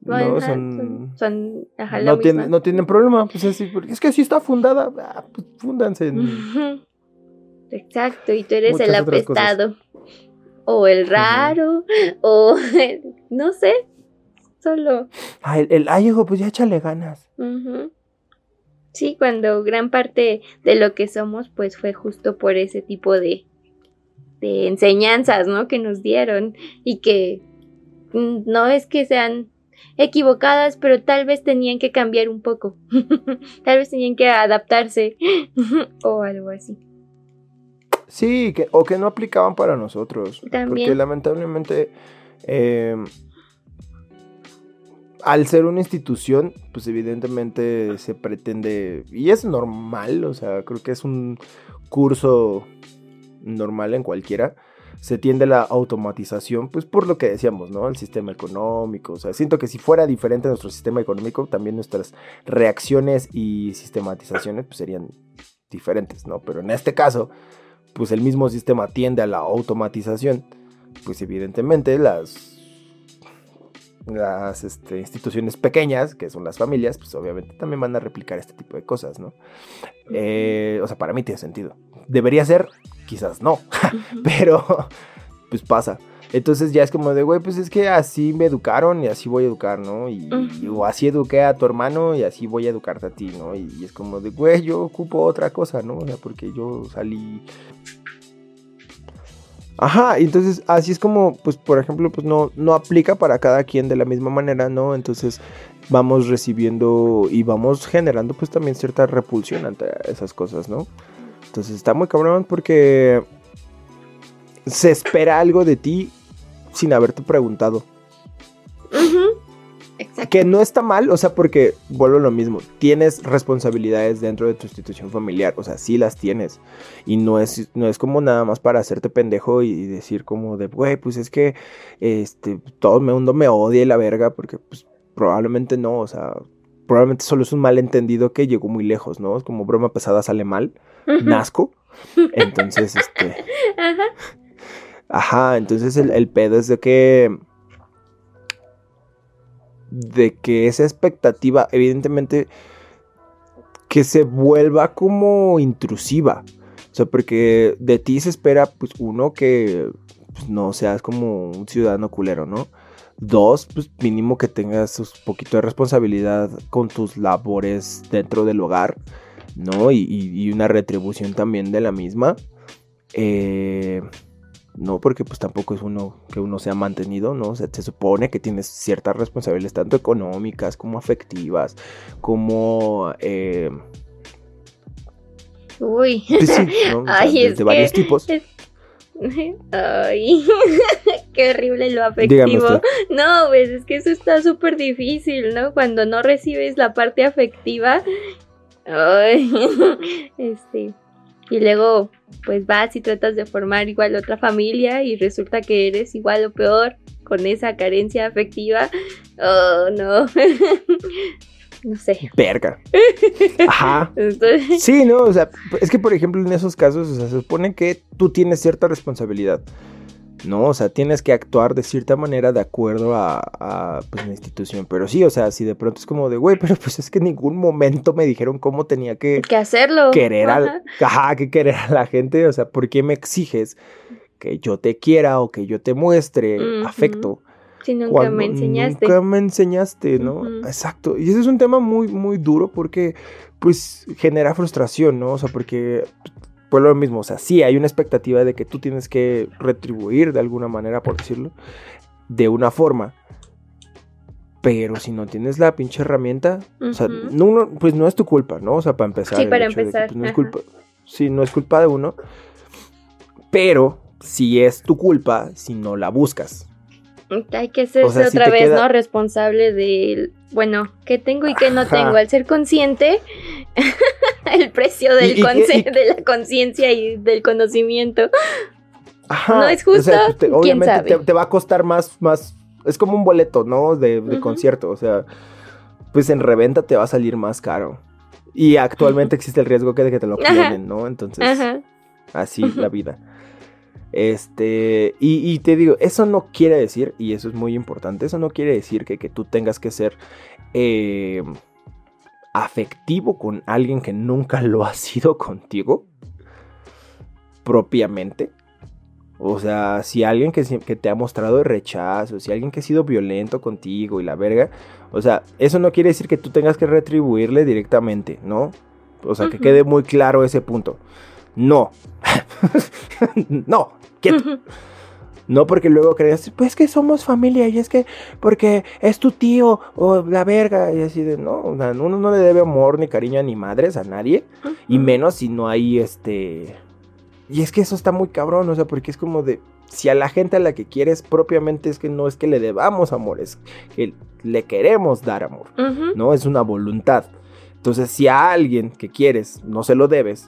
no
ajá,
son...
son, ajá,
No, tienen, no tienen problema, pues así, porque es que así está fundada, ah, pues fúndanse en...
Exacto, y tú eres
Muchas
el apestado. O el raro, o no sé, solo.
Ah, el, el, ay, hijo, pues ya échale ganas.
Sí, cuando gran parte de lo que somos, pues fue justo por ese tipo de, de enseñanzas, ¿no? Que nos dieron y que no es que sean equivocadas, pero tal vez tenían que cambiar un poco. tal vez tenían que adaptarse o algo así.
Sí, que, o que no aplicaban para nosotros. Porque
También.
lamentablemente, eh, al ser una institución, pues evidentemente se pretende, y es normal, o sea, creo que es un curso normal en cualquiera, se tiende la automatización, pues por lo que decíamos, ¿no? El sistema económico, o sea, siento que si fuera diferente nuestro sistema económico, también nuestras reacciones y sistematizaciones pues serían diferentes, ¿no? Pero en este caso, pues el mismo sistema tiende a la automatización, pues evidentemente las las este, instituciones pequeñas, que son las familias, pues obviamente también van a replicar este tipo de cosas, ¿no? Eh, o sea, para mí tiene sentido. Debería ser, quizás no, pero pues pasa. Entonces ya es como de, güey, pues es que así me educaron y así voy a educar, ¿no? Y,
Ujú.
o así eduqué a tu hermano y así voy a educarte a ti, ¿no? Y, es como de, güey, yo ocupo otra cosa, ¿no? O sea, porque yo salí... Ajá, y entonces así es como, pues por ejemplo, pues no, no aplica para cada quien de la misma manera, ¿no? Entonces vamos recibiendo y vamos generando pues también cierta repulsión ante esas cosas, ¿no? Entonces está muy cabrón porque se espera algo de ti sin haberte preguntado.
Ujú. Exacto.
Que no está mal, o sea, porque vuelvo a lo mismo. Tienes responsabilidades dentro de tu institución familiar, o sea, sí las tienes. Y no es, no es como nada más para hacerte pendejo y decir como de, güey, pues es que este, todo el mundo me odia y la verga, porque pues probablemente no, o sea, probablemente solo es un malentendido que llegó muy lejos, ¿no? Es como broma pesada sale mal, nazco. Entonces, este...
Ajá.
Ajá, entonces el, el pedo es de que. De que esa expectativa, evidentemente, que se vuelva como intrusiva. O sea, porque de ti se espera, pues, uno, que pues, no seas como un ciudadano culero, ¿no? Dos, pues mínimo que tengas un poquito de responsabilidad con tus labores dentro del hogar, ¿no? Y, y- y una retribución también de la misma. Eh, no, porque pues tampoco es uno que uno sea mantenido, ¿no? O sea, se supone que tienes ciertas responsabilidades, tanto económicas como afectivas, como... eh,
Uy.
pues sí, ¿no? O sea,
Ay,
de,
es
de varios tipos.
Ay, qué horrible lo afectivo. No, pues es que eso está súper difícil, ¿no? Cuando no recibes la parte afectiva. Ay, este. Y luego, pues vas y tratas de formar igual otra familia y resulta que eres igual o peor con esa carencia afectiva. Oh, no. No sé.
Verga. Ajá. Sí, no, o sea, es que por ejemplo en esos casos, o sea, se supone que tú tienes cierta responsabilidad, ¿no? O sea, tienes que actuar de cierta manera de acuerdo a, a, pues, la institución. Pero sí, o sea, si de pronto es como de, güey, pero pues es que en ningún momento me dijeron cómo tenía que
que hacerlo.
querer
Ajá.
al, ajá, que querer a la gente, o sea, ¿por qué me exiges que yo te quiera o que yo te muestre afecto?
Si nunca
cuando
me enseñaste.
Nunca me enseñaste, ¿no? Exacto. Y ese es un tema muy, muy duro porque, pues, genera frustración, ¿no? O sea, porque, pues lo mismo, o sea, sí hay una expectativa de que tú tienes que retribuir de alguna manera, por decirlo, de una forma. Pero si no tienes la pinche herramienta, o sea, no, no, pues no es tu culpa, ¿no? O sea, para empezar.
Sí, para
que,
empezar,
pues, no es culpa. Sí, no es culpa de uno. Pero si es tu culpa si no la buscas.
Hay que hacerse
O sea, si
otra vez,
queda-
¿no? Responsable del, bueno, qué tengo y qué no tengo. Al ser consciente, el precio del
Y- y que-
conce-
y-
de la conciencia y del conocimiento.
Ajá,
¿No es justo?
te-
¿Quién
obviamente
sabe?
te, te va a costar más, más. Es como un boleto, ¿no? De, concierto. O sea, pues en reventa te va a salir más caro. Y actualmente existe el riesgo que de que te lo clonen, ¿no? Entonces,
Ajá.
así la vida. Este, y, y te digo, eso no quiere decir, y eso es muy importante, eso no quiere decir que, que tú tengas que ser eh, afectivo con alguien que nunca lo ha sido contigo, propiamente. O sea, si alguien que, que te ha mostrado rechazo, si alguien que ha sido violento contigo y la verga, o sea, eso no quiere decir que tú tengas que retribuirle directamente, ¿no? O sea, que quede muy claro ese punto. No. no. Quieto. No porque luego creas, pues es que somos familia y es que porque es tu tío o la verga y así de, no, uno no le debe amor ni cariño ni madres a nadie y menos si no hay este... Y es que eso está muy cabrón, o sea, porque es como de, si a la gente a la que quieres propiamente es que no es que le debamos amor, es que le queremos dar amor. ¿no? Es una voluntad. Entonces, si a alguien que quieres no se lo debes,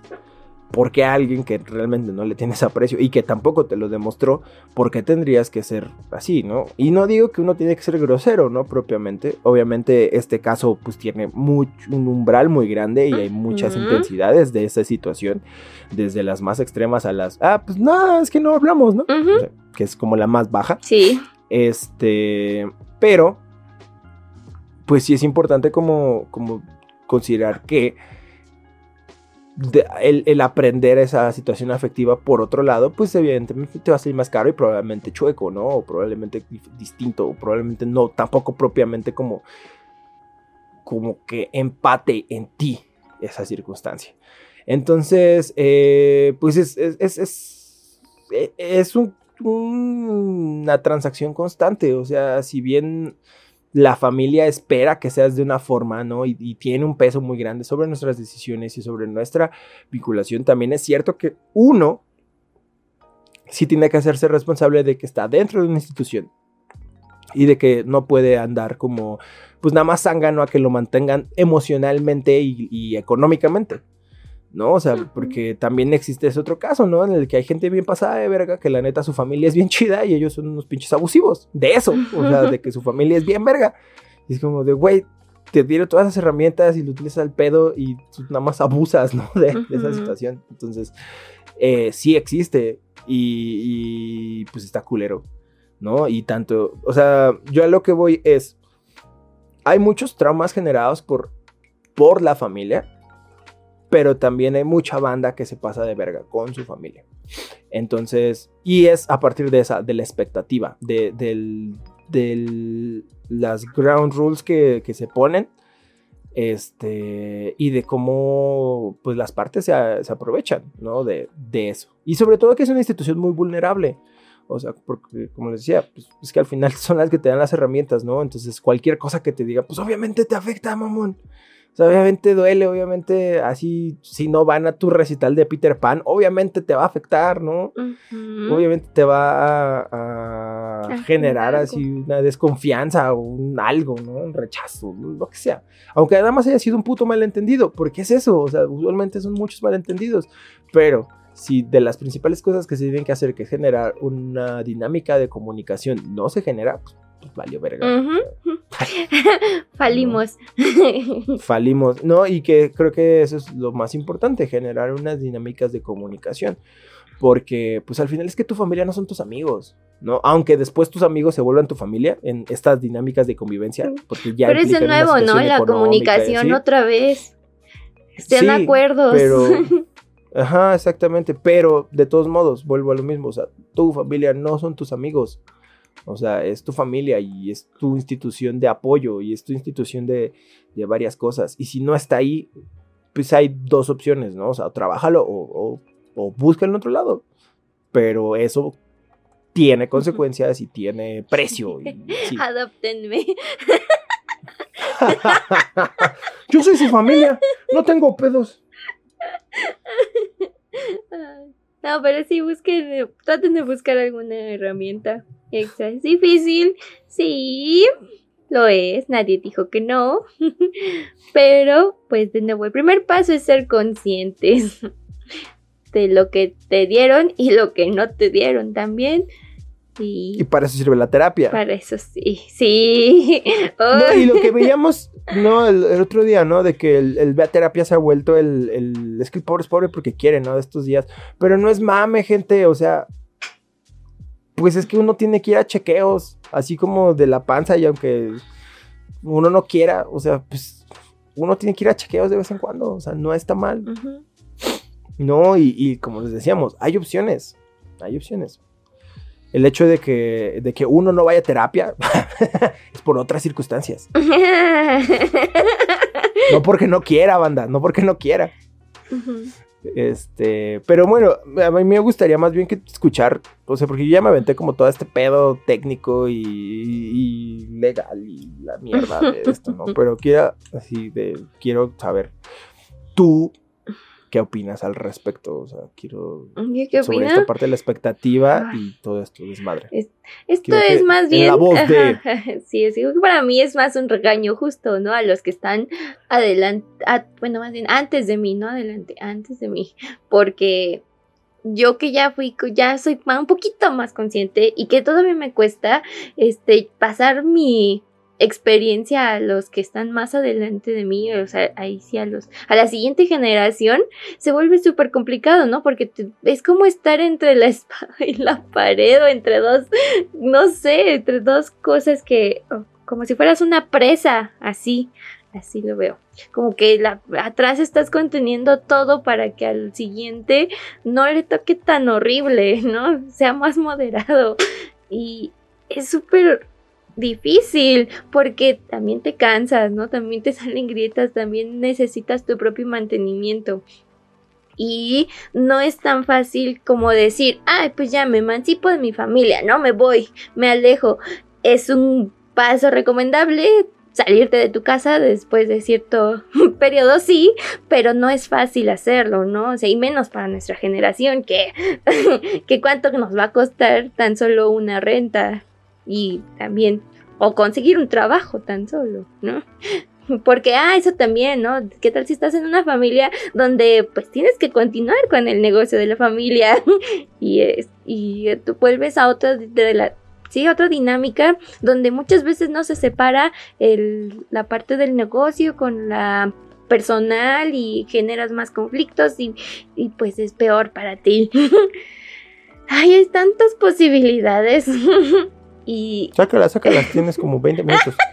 porque a alguien que realmente no le tienes aprecio y que tampoco te lo demostró, ¿por qué tendrías que ser así, no? Y no digo que uno tiene que ser grosero, ¿no? Propiamente. Obviamente, este caso, pues tiene mucho, un umbral muy grande y hay muchas intensidades de esa situación, desde las más extremas a las, ah, pues no, es que no hablamos, ¿no?
Ujú.
O sea, que es como la más baja.
Sí.
Este, pero, pues sí es importante como, como considerar que el, el aprender esa situación afectiva por otro lado, pues evidentemente te va a salir más caro y probablemente chueco, ¿no? O probablemente distinto, o probablemente no, tampoco propiamente como, como que empate en ti esa circunstancia. Entonces, eh, pues es, es, es, es, e- una transacción constante, o sea, si bien la familia espera que seas de una forma, ¿no? Y, tiene un peso muy grande sobre nuestras decisiones y sobre nuestra vinculación, también es cierto que uno sí tiene que hacerse responsable de que está dentro de una institución y de que no puede andar como, pues nada más zángano a que lo mantengan emocionalmente y económicamente. ¿No? O sea, porque también existe ese otro caso, ¿no? En el que hay gente bien pasada de verga, que la neta su familia es bien chida y ellos son unos pinches abusivos de eso, o sea, de que su familia es bien verga. Y es como de, güey, te dieron todas las herramientas y lo utilizas al pedo y tú nada más abusas, ¿no? De, de esa situación. Entonces, eh, sí existe y, y, pues está culero, ¿no? Y tanto, o sea, yo a lo que voy es, hay muchos traumas generados por, por la familia, pero también hay mucha banda que se pasa de verga con su familia. Entonces, y es a partir de esa, de la expectativa, de del, del- las ground rules que, que se ponen, este, y de cómo, pues las partes se, se aprovechan, ¿no? De, de eso. Y sobre todo que es una institución muy vulnerable. O sea, porque, como les decía, pues, es que al final son las que te dan las herramientas, ¿no? Entonces, cualquier cosa que te diga, pues obviamente te afecta, mamón. O sea, obviamente duele, obviamente así, si no van a tu recital de Peter Pan, obviamente te va a afectar, ¿no? Obviamente te va a, a
A
generar
generar
así una desconfianza o un algo, ¿no? Un rechazo, lo que sea. Aunque nada más haya sido un puto malentendido, porque es eso, o sea, usualmente son muchos malentendidos, pero si de las principales cosas que se tienen que hacer, que es generar una dinámica de comunicación, no se genera, pues, pues valió verga.
Falimos.
falimos, ¿no? Y que creo que eso es lo más importante, generar unas dinámicas de comunicación. Porque, pues al final es que tu familia no son tus amigos, ¿no? Aunque después tus amigos se vuelvan tu familia en estas dinámicas de convivencia. Porque ya
Pero es de
implican una
nuevo, ¿no? La comunicación otra vez. Estén
Sí,
acuerdos.
Pero, ajá, exactamente. Pero de todos modos, vuelvo a lo mismo. O sea, tu familia no son tus amigos. O sea, es tu familia y es tu institución de apoyo y es tu institución de, de varias cosas. Y si no está ahí, pues hay dos opciones, ¿no? O sea, trabájalo o, o, o búscalo en otro lado. Pero eso tiene consecuencias y tiene precio. y sí.
Adoptenme.
Yo soy su familia, no tengo pedos.
No, pero sí busquen, traten de buscar alguna herramienta extra. Es difícil, sí, lo es, nadie dijo que no. Pero, pues de nuevo, el primer paso es ser conscientes de lo que te dieron y lo que no te dieron también. Y,
Y para eso sirve la terapia.
para eso sí, sí.
No, y lo que veíamos, no, el, el otro día, ¿no? De que el, Terapia se ha vuelto el, el. Es que el pobre es pobre porque quiere, ¿no? De estos días. Pero no es mame, gente. O sea. Pues es que uno tiene que ir a chequeos. Así como de la panza. Y aunque uno no quiera, o sea, pues. Uno tiene que ir a chequeos de vez en cuando. O sea, no está mal. No, y, y como les decíamos, hay opciones. Hay opciones. El hecho de que, de que uno no vaya a terapia es por otras circunstancias. No porque no quiera, banda, no porque no quiera.
Ujú.
Este, pero bueno, a mí me gustaría más bien que escuchar, o sea, porque yo ya me aventé como todo este pedo técnico y, y legal y la mierda de esto, ¿no? Pero quiero, así de, quiero saber, tú, ¿qué opinas al respecto? O sea, quiero
¿Qué,
sobre esta parte de la expectativa y todo esto desmadre.
Esto
Quiero que
es más
en
bien.
la voz de-
sí, es digo que para mí es más un regaño justo, ¿no? A los que están adelante, bueno, más bien antes de mí, no adelante, antes de mí. Porque yo que ya fui, ya soy un poquito más consciente y que todavía me cuesta este pasar mi experiencia a los que están más adelante de mí, o sea, ahí sí a los, a la siguiente generación, se vuelve súper complicado, ¿no? Porque es como estar entre la espada y la pared o entre dos no sé, entre dos cosas que, oh, como si fueras una presa, así, así lo veo. Como que atrás estás conteniendo todo para que al siguiente no le toque tan horrible, ¿no? Sea más moderado. Y es súper difícil porque también te cansas, ¿no? También te salen grietas, también necesitas tu propio mantenimiento. Y no es tan fácil como decir, ay, pues ya me emancipo de mi familia, no me voy, me alejo. Es un paso recomendable salirte de tu casa después de cierto periodo, sí, pero no es fácil hacerlo, ¿no? O sea, y menos para nuestra generación, que, que cuánto nos va a costar tan solo una renta y también, o conseguir un trabajo tan solo, ¿no? Porque, ah, eso también, ¿no? ¿Qué tal si estás en una familia donde pues tienes que continuar con el negocio de la familia y, es, y tú vuelves a otra de la... Otra dinámica donde muchas veces no se separa el, la parte del negocio con la personal y generas más conflictos y, y pues es peor para ti. Ay, hay tantas posibilidades. Y
Sácala, sácala, tienes como 20 minutos.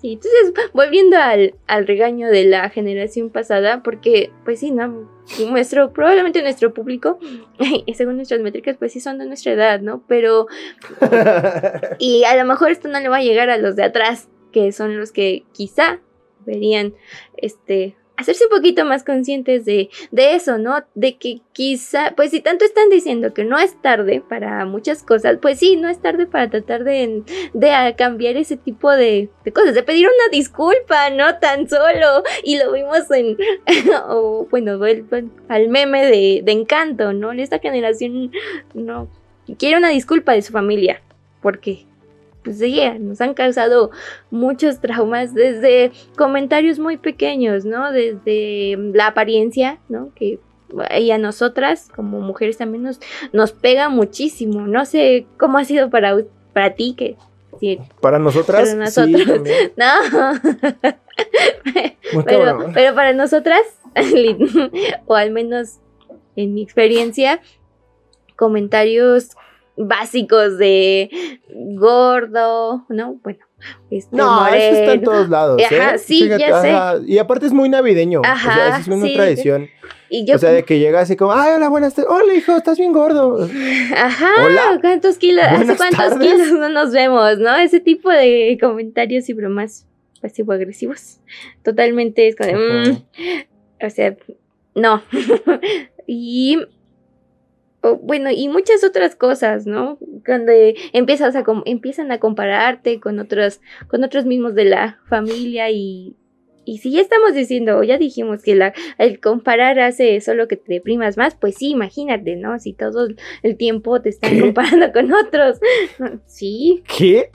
Sí, entonces, volviendo al, al regaño de la generación pasada, porque, pues sí, ¿no? Nuestro, probablemente nuestro público, según nuestras métricas, pues sí son de nuestra edad, ¿no? Pero, y a lo mejor esto no le va a llegar a los de atrás, que son los que quizá verían, este, hacerse un poquito más conscientes de, de eso, ¿no? De que quizá, pues si tanto están diciendo que no es tarde para muchas cosas, pues sí, no es tarde para tratar de, de cambiar ese tipo de, de cosas, de pedir una disculpa, no tan solo. Y lo vimos en, o bueno, vuelvan al meme de, de encanto, ¿no? Esta generación no quiere una disculpa de su familia, porque pues sí, nos han causado muchos traumas desde comentarios muy pequeños, ¿no? Desde la apariencia, ¿no? Que y a nosotras como mujeres también nos, nos pega muchísimo. No sé cómo ha sido para, para ti que sí,
Para nosotras,
Para nosotros. no, pero, pero para nosotras, o al menos en mi experiencia, comentarios básicos de gordo, ¿no? Bueno, este,
No, eso está en
moreno.
todos lados.
Ajá,
¿eh?
sí, ya sé.
ajá. Y aparte es muy navideño. o sea,
Ajá,
es una
sí.
tradición.
Y yo,
o sea, de que llega así como, ay, hola, buenas tardes. Hola, hijo, estás bien gordo.
ajá,
Hola.
¿cuántos kilos? ¿Hace cuántos
tardes.
kilos no nos vemos, no? Ese tipo de comentarios y bromas pasivo-agresivos. Totalmente es como, de, mm, o sea, no. y bueno, y muchas otras cosas, ¿no? Cuando empiezas a com- empiezan a compararte con otros con otros mismos de la familia y y si ya estamos diciendo, o ya dijimos que la, el comparar hace solo que te deprimas más, pues sí, imagínate, ¿no? Si todo el tiempo te están
¿Qué?
comparando con otros. Sí.
¿Qué?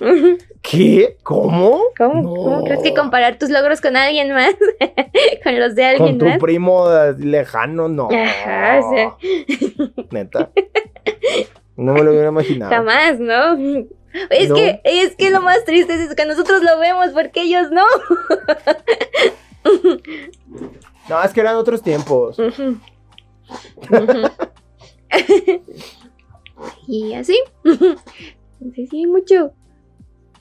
¿Qué? ¿Cómo?
¿Cómo,
No.
cómo crees que comparar tus logros con alguien más? con los de
Con
alguien
tu
más.
primo lejano, no.
Ajá, o sea.
Neta. No me lo hubiera imaginado.
Jamás, ¿no? Es
No.
que, es que lo más triste es que nosotros lo vemos porque ellos no.
No, es que eran otros tiempos.
Y así. Sí, sí, mucho.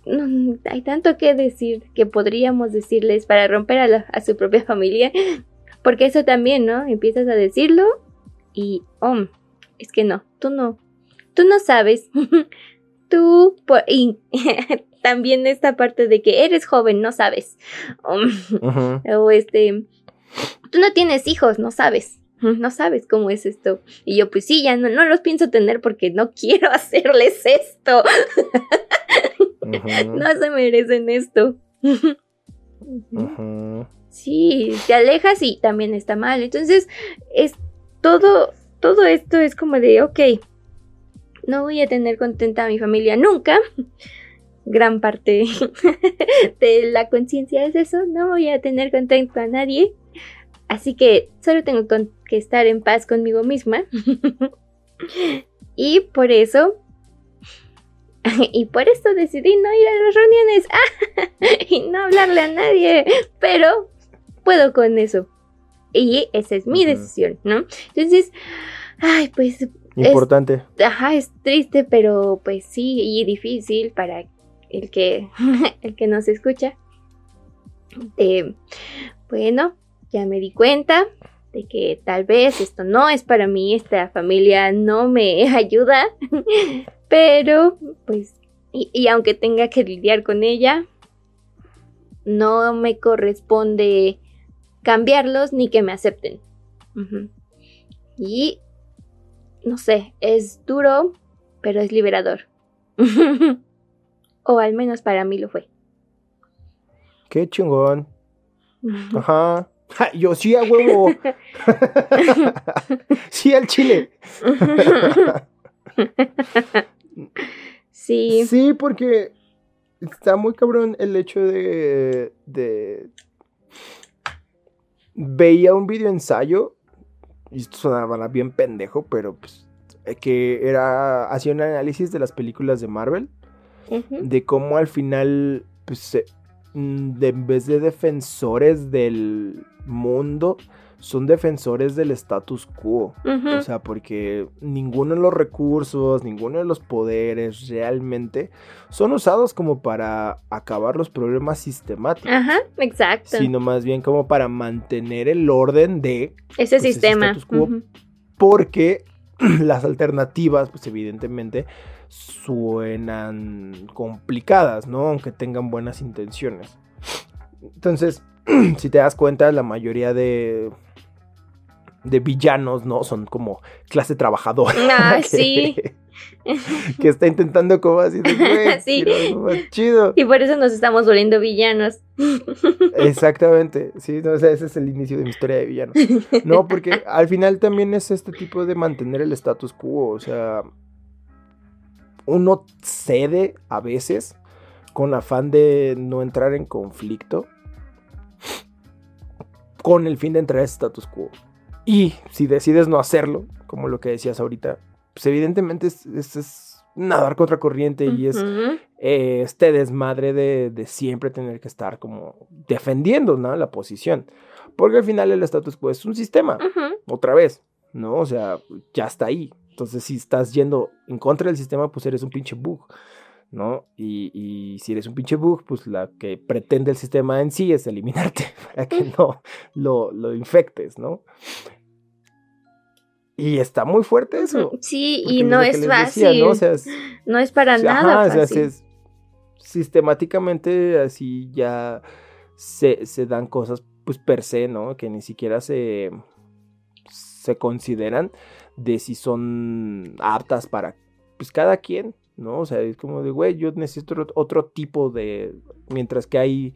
No, hay tanto que decir que podríamos decirles para romper a, la- a su propia familia. Porque eso también, ¿no? Empiezas a decirlo y, oh, es que no, tú no, tú no sabes. Tú, por- y también esta parte de que eres joven, no sabes. O este, tú no tienes hijos, no sabes. No sabes cómo es esto. Y yo, pues sí, ya no, no los pienso tener porque no quiero hacerles esto. No se merecen esto. Sí, te alejas y también está mal. Entonces, es todo, todo esto es como de, ok, no voy a tener contenta a mi familia nunca. Gran parte de la conciencia es eso, no voy a tener contento a nadie. Así que solo tengo que estar en paz conmigo misma. y por eso, y por eso decidí no ir a las reuniones y no hablarle a nadie. Pero puedo con eso. Y esa es mi decisión, ¿no? Entonces, ay, pues,
Importante.
ajá, es triste, pero pues sí, y difícil para el que, el que nos escucha. Eh, bueno, ya me di cuenta de que tal vez esto no es para mí, esta familia no me ayuda, pero pues, y, y aunque tenga que lidiar con ella, no me corresponde cambiarlos ni que me acepten. Y no sé, es duro, pero es liberador. o al menos para mí lo fue.
Qué chingón. Ajá. Ja, Yo sí a huevo. sí al chile.
sí.
Sí, porque está muy cabrón el hecho de, de... Veía un video ensayo, y esto sonaba bien pendejo, pero pues eh, que era, hacía un análisis de las películas de Marvel, de cómo al final, pues, se- mm, de, en vez de defensores del mundo, son defensores del status quo. O sea, porque ninguno de los recursos, ninguno de los poderes realmente son usados como para acabar los problemas sistemáticos,
Ajá, exacto.
sino más bien como para mantener el orden de,
Ese
pues, ese
sistema.
status quo. Porque las alternativas, pues evidentemente suenan complicadas, ¿no? Aunque tengan buenas intenciones. Entonces, si te das cuenta, la mayoría de de villanos, ¿no? Son como clase trabajadora.
Ah,
que-
sí.
que está intentando como así de, güey,
Sí.
más chido.
Y por eso nos estamos volviendo villanos.
Exactamente, sí, no, o sea, ese es el inicio de mi historia de villano. No, porque al final también es este tipo de mantener el status quo, o sea, uno cede a veces con afán de no entrar en conflicto con el fin de entrar ese status quo. Y si decides no hacerlo, como lo que decías ahorita, pues evidentemente es, es- es nadar contra corriente y es eh, este desmadre de, de siempre tener que estar como defendiendo ¿no? la posición. Porque al final el status quo es un sistema,
Ujú.
otra vez, ¿no? O sea, ya está ahí. Entonces, si estás yendo en contra del sistema, pues eres un pinche bug, ¿no? Y, y si eres un pinche bug, pues la que pretende el sistema en sí es eliminarte para que no lo, lo infectes, ¿no? Y está muy fuerte eso.
Sí, y no es fácil.
decía, ¿no? O sea, es-
no es para
o sea,
nada
ajá, o sea,
fácil.
es- sistemáticamente así ya se, se dan cosas pues per se, ¿no? Que ni siquiera se, se consideran de si son aptas para pues cada quien, ¿no? O sea, es como de, güey, yo necesito otro, tipo de... Mientras que hay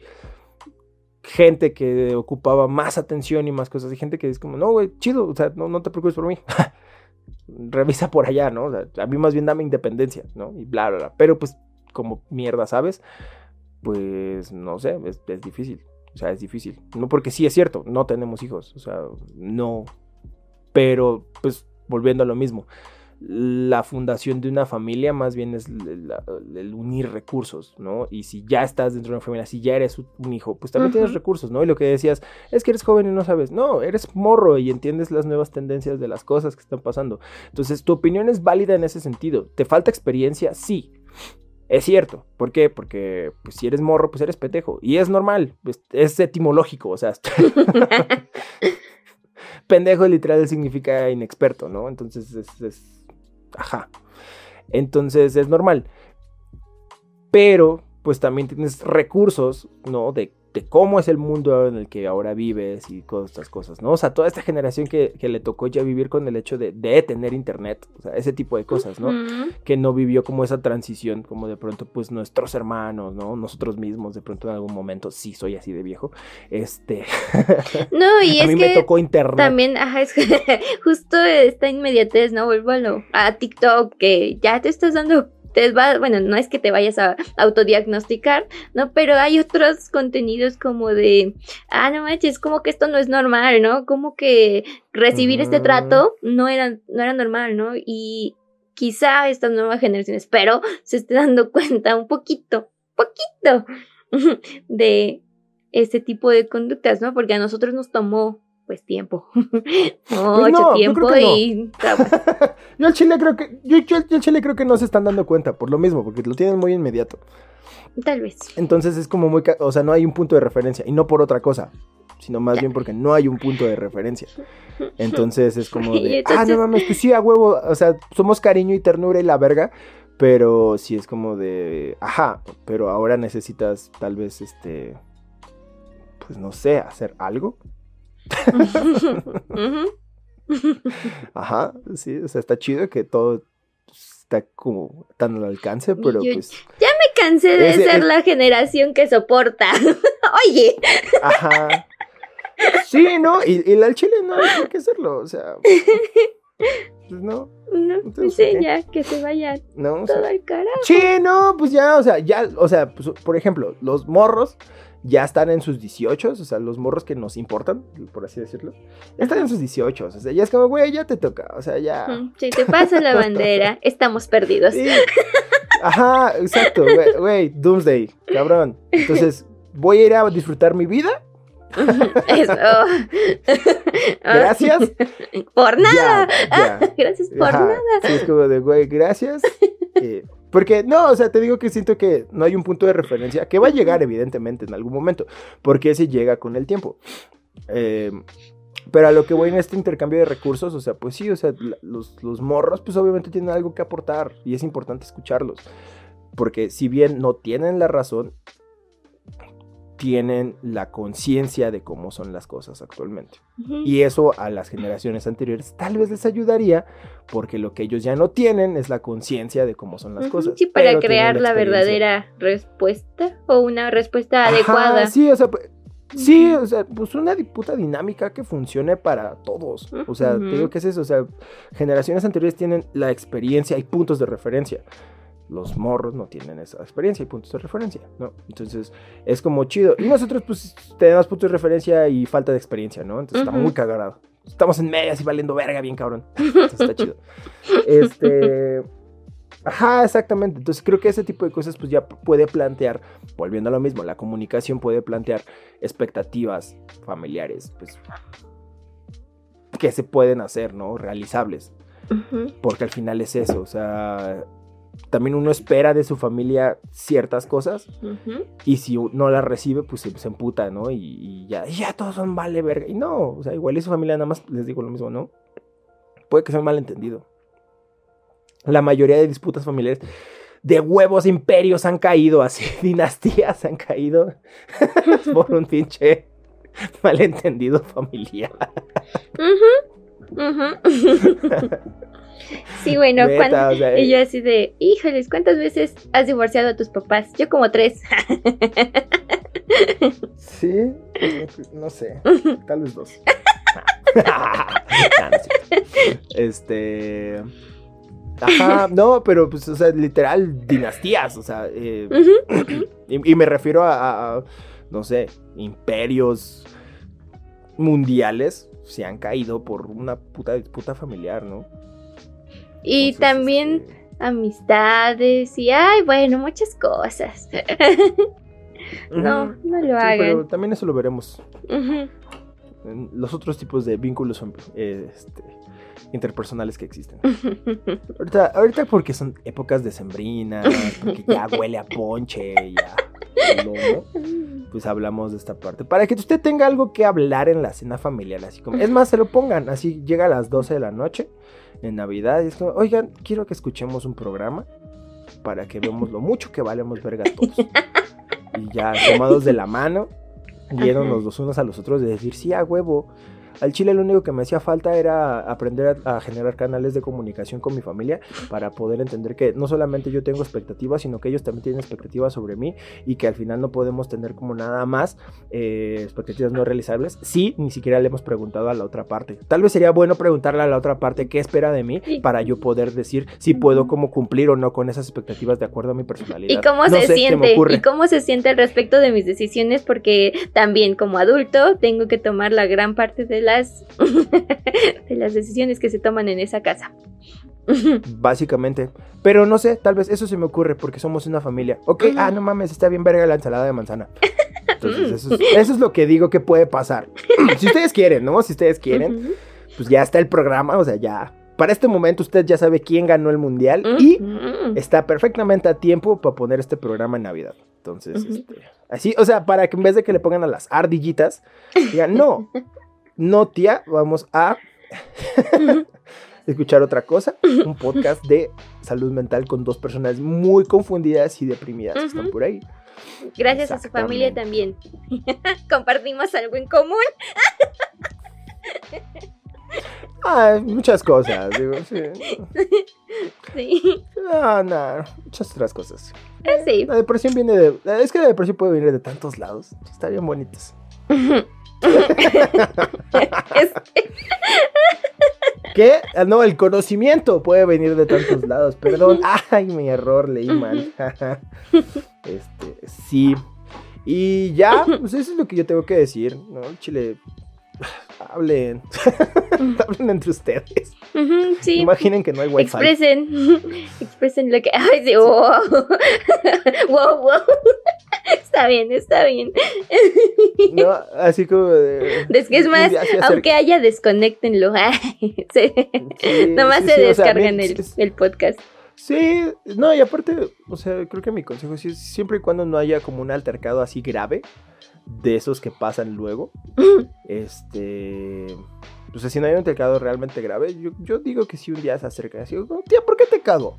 gente que ocupaba más atención y más cosas, hay gente que es como, no, güey, chido, o sea, no, no te preocupes por mí. Revisa por allá, ¿no? O sea, a mí más bien dame independencia, ¿no? Y bla, bla, bla. Pero pues como mierda, ¿sabes? Pues no sé, es, es difícil. O sea, es difícil. No porque sí es cierto, no tenemos hijos. O sea, no. Pero, pues, volviendo a lo mismo. La fundación de una familia más bien es el, unir recursos, ¿no? Y si ya estás dentro de una familia, si ya eres un hijo, pues también tienes recursos, ¿no? Y lo que decías es que eres joven y no sabes. No, eres morro y entiendes las nuevas tendencias de las cosas que están pasando. Entonces, tu opinión es válida en ese sentido. ¿Te falta experiencia? Sí. Es cierto. ¿Por qué? Porque pues, si eres morro, pues eres pendejo. Y es normal. Es, es etimológico. O sea, pendejo literal significa inexperto, ¿no? Entonces es, es- Ajá. Entonces es normal. Pero, pues también tienes recursos, ¿no? De, de cómo es el mundo en el que ahora vives y todas estas cosas, ¿no? O sea, toda esta generación que, que le tocó ya vivir con el hecho de, de tener internet, o sea, ese tipo de cosas, ¿no? Que no vivió como esa transición, como de pronto pues nuestros hermanos, ¿no? Nosotros mismos, de pronto en algún momento, sí soy así de viejo, este,
No, y
a
es
mí
que
me tocó internet.
también, ajá, es que justo esta inmediatez, ¿no? Vuelvo a, lo- a TikTok, que ya te estás dando, te va, bueno, no es que te vayas a autodiagnosticar, ¿no? Pero hay otros contenidos como de, ah, no manches, como que esto no es normal, ¿no? Como que recibir este trato no era, no era normal, ¿no? Y quizá esta nueva generación, espero, se esté dando cuenta un poquito, poquito de este tipo de conductas, ¿no? Porque a nosotros nos tomó, pues, tiempo. Mucho
Pues no, yo
tiempo
creo que
y...
Yo al Chile creo que, yo, yo- yo al Chile creo que no se están dando cuenta, por lo mismo, porque lo tienen muy inmediato.
Tal vez.
Entonces es como muy, o sea, no hay un punto de referencia, y no por otra cosa, sino más bien porque no hay un punto de referencia. Entonces es como de, ah, no mames, pues sí, a huevo, o sea, somos cariño y ternura y la verga, pero sí es como de, ajá, pero ahora necesitas tal vez, este, pues no sé, hacer algo. Ajá, sí, o sea, está chido que todo está como tan al alcance, pero
Yo-
pues,
Me cansé de
Ese-
ser
es-
la generación que soporta. Oye,
ajá. Sí, ¿no? Y, y al chile no hay por qué hacerlo, o sea, pues no,
no,
Entonces,
sí,
¿qué?
ya, que se vaya
no, o sea,
todo al carajo.
Sí, no, pues ya, o sea, ya, o sea, pues, por ejemplo, los morros ya están en sus 18, o sea, los morros que nos importan, por así decirlo, ya están en sus 18, o sea, ya es como, güey, ya te toca, o sea, ya.
Si te pasa la bandera, estamos perdidos.
Sí. Ajá, exacto, güey, güey, Doomsday, cabrón. Entonces, voy a ir a disfrutar mi vida,
Eso.
gracias.
Por nada.
Ya, ya.
Gracias por
Ajá,
nada.
Sí, es como de, güey, gracias. eh, porque, no, o sea, te digo que siento que no hay un punto de referencia que va a llegar, evidentemente, en algún momento, porque ese llega con el tiempo. Eh, pero a lo que voy en este intercambio de recursos, o sea, pues sí, o sea, los, los morros, pues obviamente tienen algo que aportar y es importante escucharlos. Porque si bien no tienen la razón, tienen la conciencia de cómo son las cosas actualmente. Y eso a las generaciones anteriores tal vez les ayudaría, porque lo que ellos ya no tienen es la conciencia de cómo son las cosas.
Sí, para crear la verdadera respuesta o una respuesta
Ajá,
adecuada.
sí, o sea, pues, sí, o sea, pues una puta dinámica que funcione para todos. O sea,
Ujú.
te digo que es eso, o sea, generaciones anteriores tienen la experiencia y puntos de referencia. Los morros no tienen esa experiencia y puntos de referencia, ¿no? Entonces, es como chido. Y nosotros, pues, tenemos puntos de referencia y falta de experiencia, ¿no? Entonces, está
Ujú.
muy cagado. Estamos en medias y valiendo verga bien cabrón. Entonces, está chido. Este... Ajá, exactamente. Entonces creo que ese tipo de cosas pues ya puede plantear, volviendo a lo mismo, la comunicación puede plantear expectativas familiares, pues que se pueden hacer, ¿no? Realizables. Porque al final es eso, o sea, también uno espera de su familia ciertas cosas
Ujú.
y si no las recibe, pues se, se emputa, ¿no? Y, y ya, y ya todos son vale verga. Y no, o sea, igual y su familia nada más les digo lo mismo, ¿no? Puede que sea un malentendido. La mayoría de disputas familiares de huevos imperios han caído así, dinastías han caído por un pinche malentendido familiar.
Ujú, ujú. Sí, bueno,
Neta,
cuando-
o sea,
y yo así de, híjoles, ¿cuántas veces has divorciado a tus papás? Yo como tres.
Sí, no sé, tal vez dos. Ah, este. Ajá, no, pero pues, o sea, literal, dinastías, o sea, eh, y, y me refiero a, a- a, no sé, imperios mundiales se han caído por una puta disputa familiar, ¿no?
Y
Entonces,
también
este,
amistades y, ay, bueno, muchas cosas. no, no lo
Sí,
hagan.
pero también eso lo veremos los otros tipos de vínculos este, interpersonales que existen. Ahorita, ahorita porque son épocas decembrinas, porque ya huele a ponche, ya lomo, pues hablamos de esta parte. Para que usted tenga algo que hablar en la cena familiar, así como... Es más, se lo pongan, así llega a las 12 de la noche, en Navidad, y es como, oigan, quiero que escuchemos un programa para que veamos lo mucho que valemos verga todos. Y ya tomados de la mano, viéndonos los unos a los otros de decir, sí, a huevo. Al chile lo único que me hacía falta era aprender a, a generar canales de comunicación con mi familia para poder entender que no solamente yo tengo expectativas, sino que ellos también tienen expectativas sobre mí y que al final no podemos tener como nada más eh, expectativas no realizables si ni siquiera le hemos preguntado a la otra parte. Tal vez sería bueno preguntarle a la otra parte qué espera de mí para yo poder decir si puedo como cumplir o no con esas expectativas de acuerdo a mi personalidad.
¿Y cómo
No
se
sé,
siente? ¿Y cómo se siente al respecto de mis decisiones? Porque también como adulto tengo que tomar la gran parte de las de las decisiones que se toman en esa casa.
Básicamente. Pero no sé, tal vez eso se me ocurre porque somos una familia. Ok, ah, no mames, está bien verga la ensalada de manzana. Entonces, eso es, eso es lo que digo que puede pasar. si ustedes quieren, ¿no? Si ustedes quieren, pues ya está el programa, o sea, ya. Para este momento usted ya sabe quién ganó el mundial y está perfectamente a tiempo para poner este programa en Navidad. Entonces, este, así, o sea, para que en vez de que le pongan a las ardillitas, digan, no, no, tía, vamos a escuchar otra cosa, un podcast de salud mental con dos personas muy confundidas y deprimidas que están por ahí.
Gracias a su familia también. Compartimos algo en común.
Ah, muchas cosas, digo, sí.
Sí.
No, no, muchas otras cosas.
Sí.
La depresión viene de, es que la depresión puede venir de tantos lados, está bien bonitos. ¿Qué? Ah, no, el conocimiento puede venir de tantos lados. Perdón. Ay, mi error, leí mal. este, sí. Y ya, pues eso es lo que yo tengo que decir, ¿no? Chile, hablen. hablen entre ustedes.
Ujú, sí.
Imaginen que no hay wifi.
Expresen, expresen lo que. Ay, sí, wow. wow, wow. Está bien, está bien.
No, así como de-
Es que es más, aunque haya, desconectenlo. Sí. Nomás se
sí, o sea,
descargan el,
sí,
el podcast.
Sí, no, y aparte, o sea, creo que mi consejo es siempre y cuando no haya como un altercado así grave, de esos que pasan luego, este, sea, si no hay un altercado realmente grave, yo, yo digo que si un día se acerca así, "Oh, tía, ¿por qué te cago?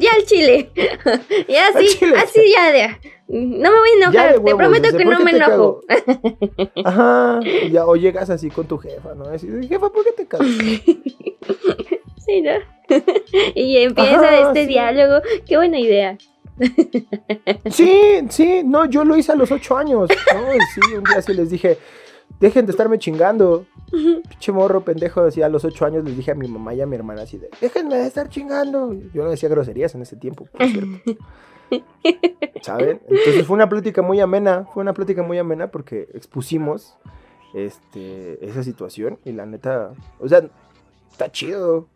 Ya al chile. ya así, así ya de. No me voy a enojar. Te prometo
dice,
que
"¿Por
no me enojo.
cago?" Ajá, y ya, o llegas así con tu jefa, ¿no? Así, jefa, ¿por qué te?
Sí, ¿no? y empieza
Ajá,
este
sí.
diálogo. Qué buena idea.
Sí, sí, no, yo lo hice a los ocho años, ¿no? Sí, un día sí les dije, dejen de estarme chingando. Pinche morro pendejo, así a los ocho años les dije a mi mamá y a mi hermana así de, déjenme de estar chingando. Yo no decía groserías en ese tiempo, por cierto. ¿Saben? Entonces fue una plática muy amena, fue una plática muy amena porque expusimos este, esa situación y la neta, o sea, está chido.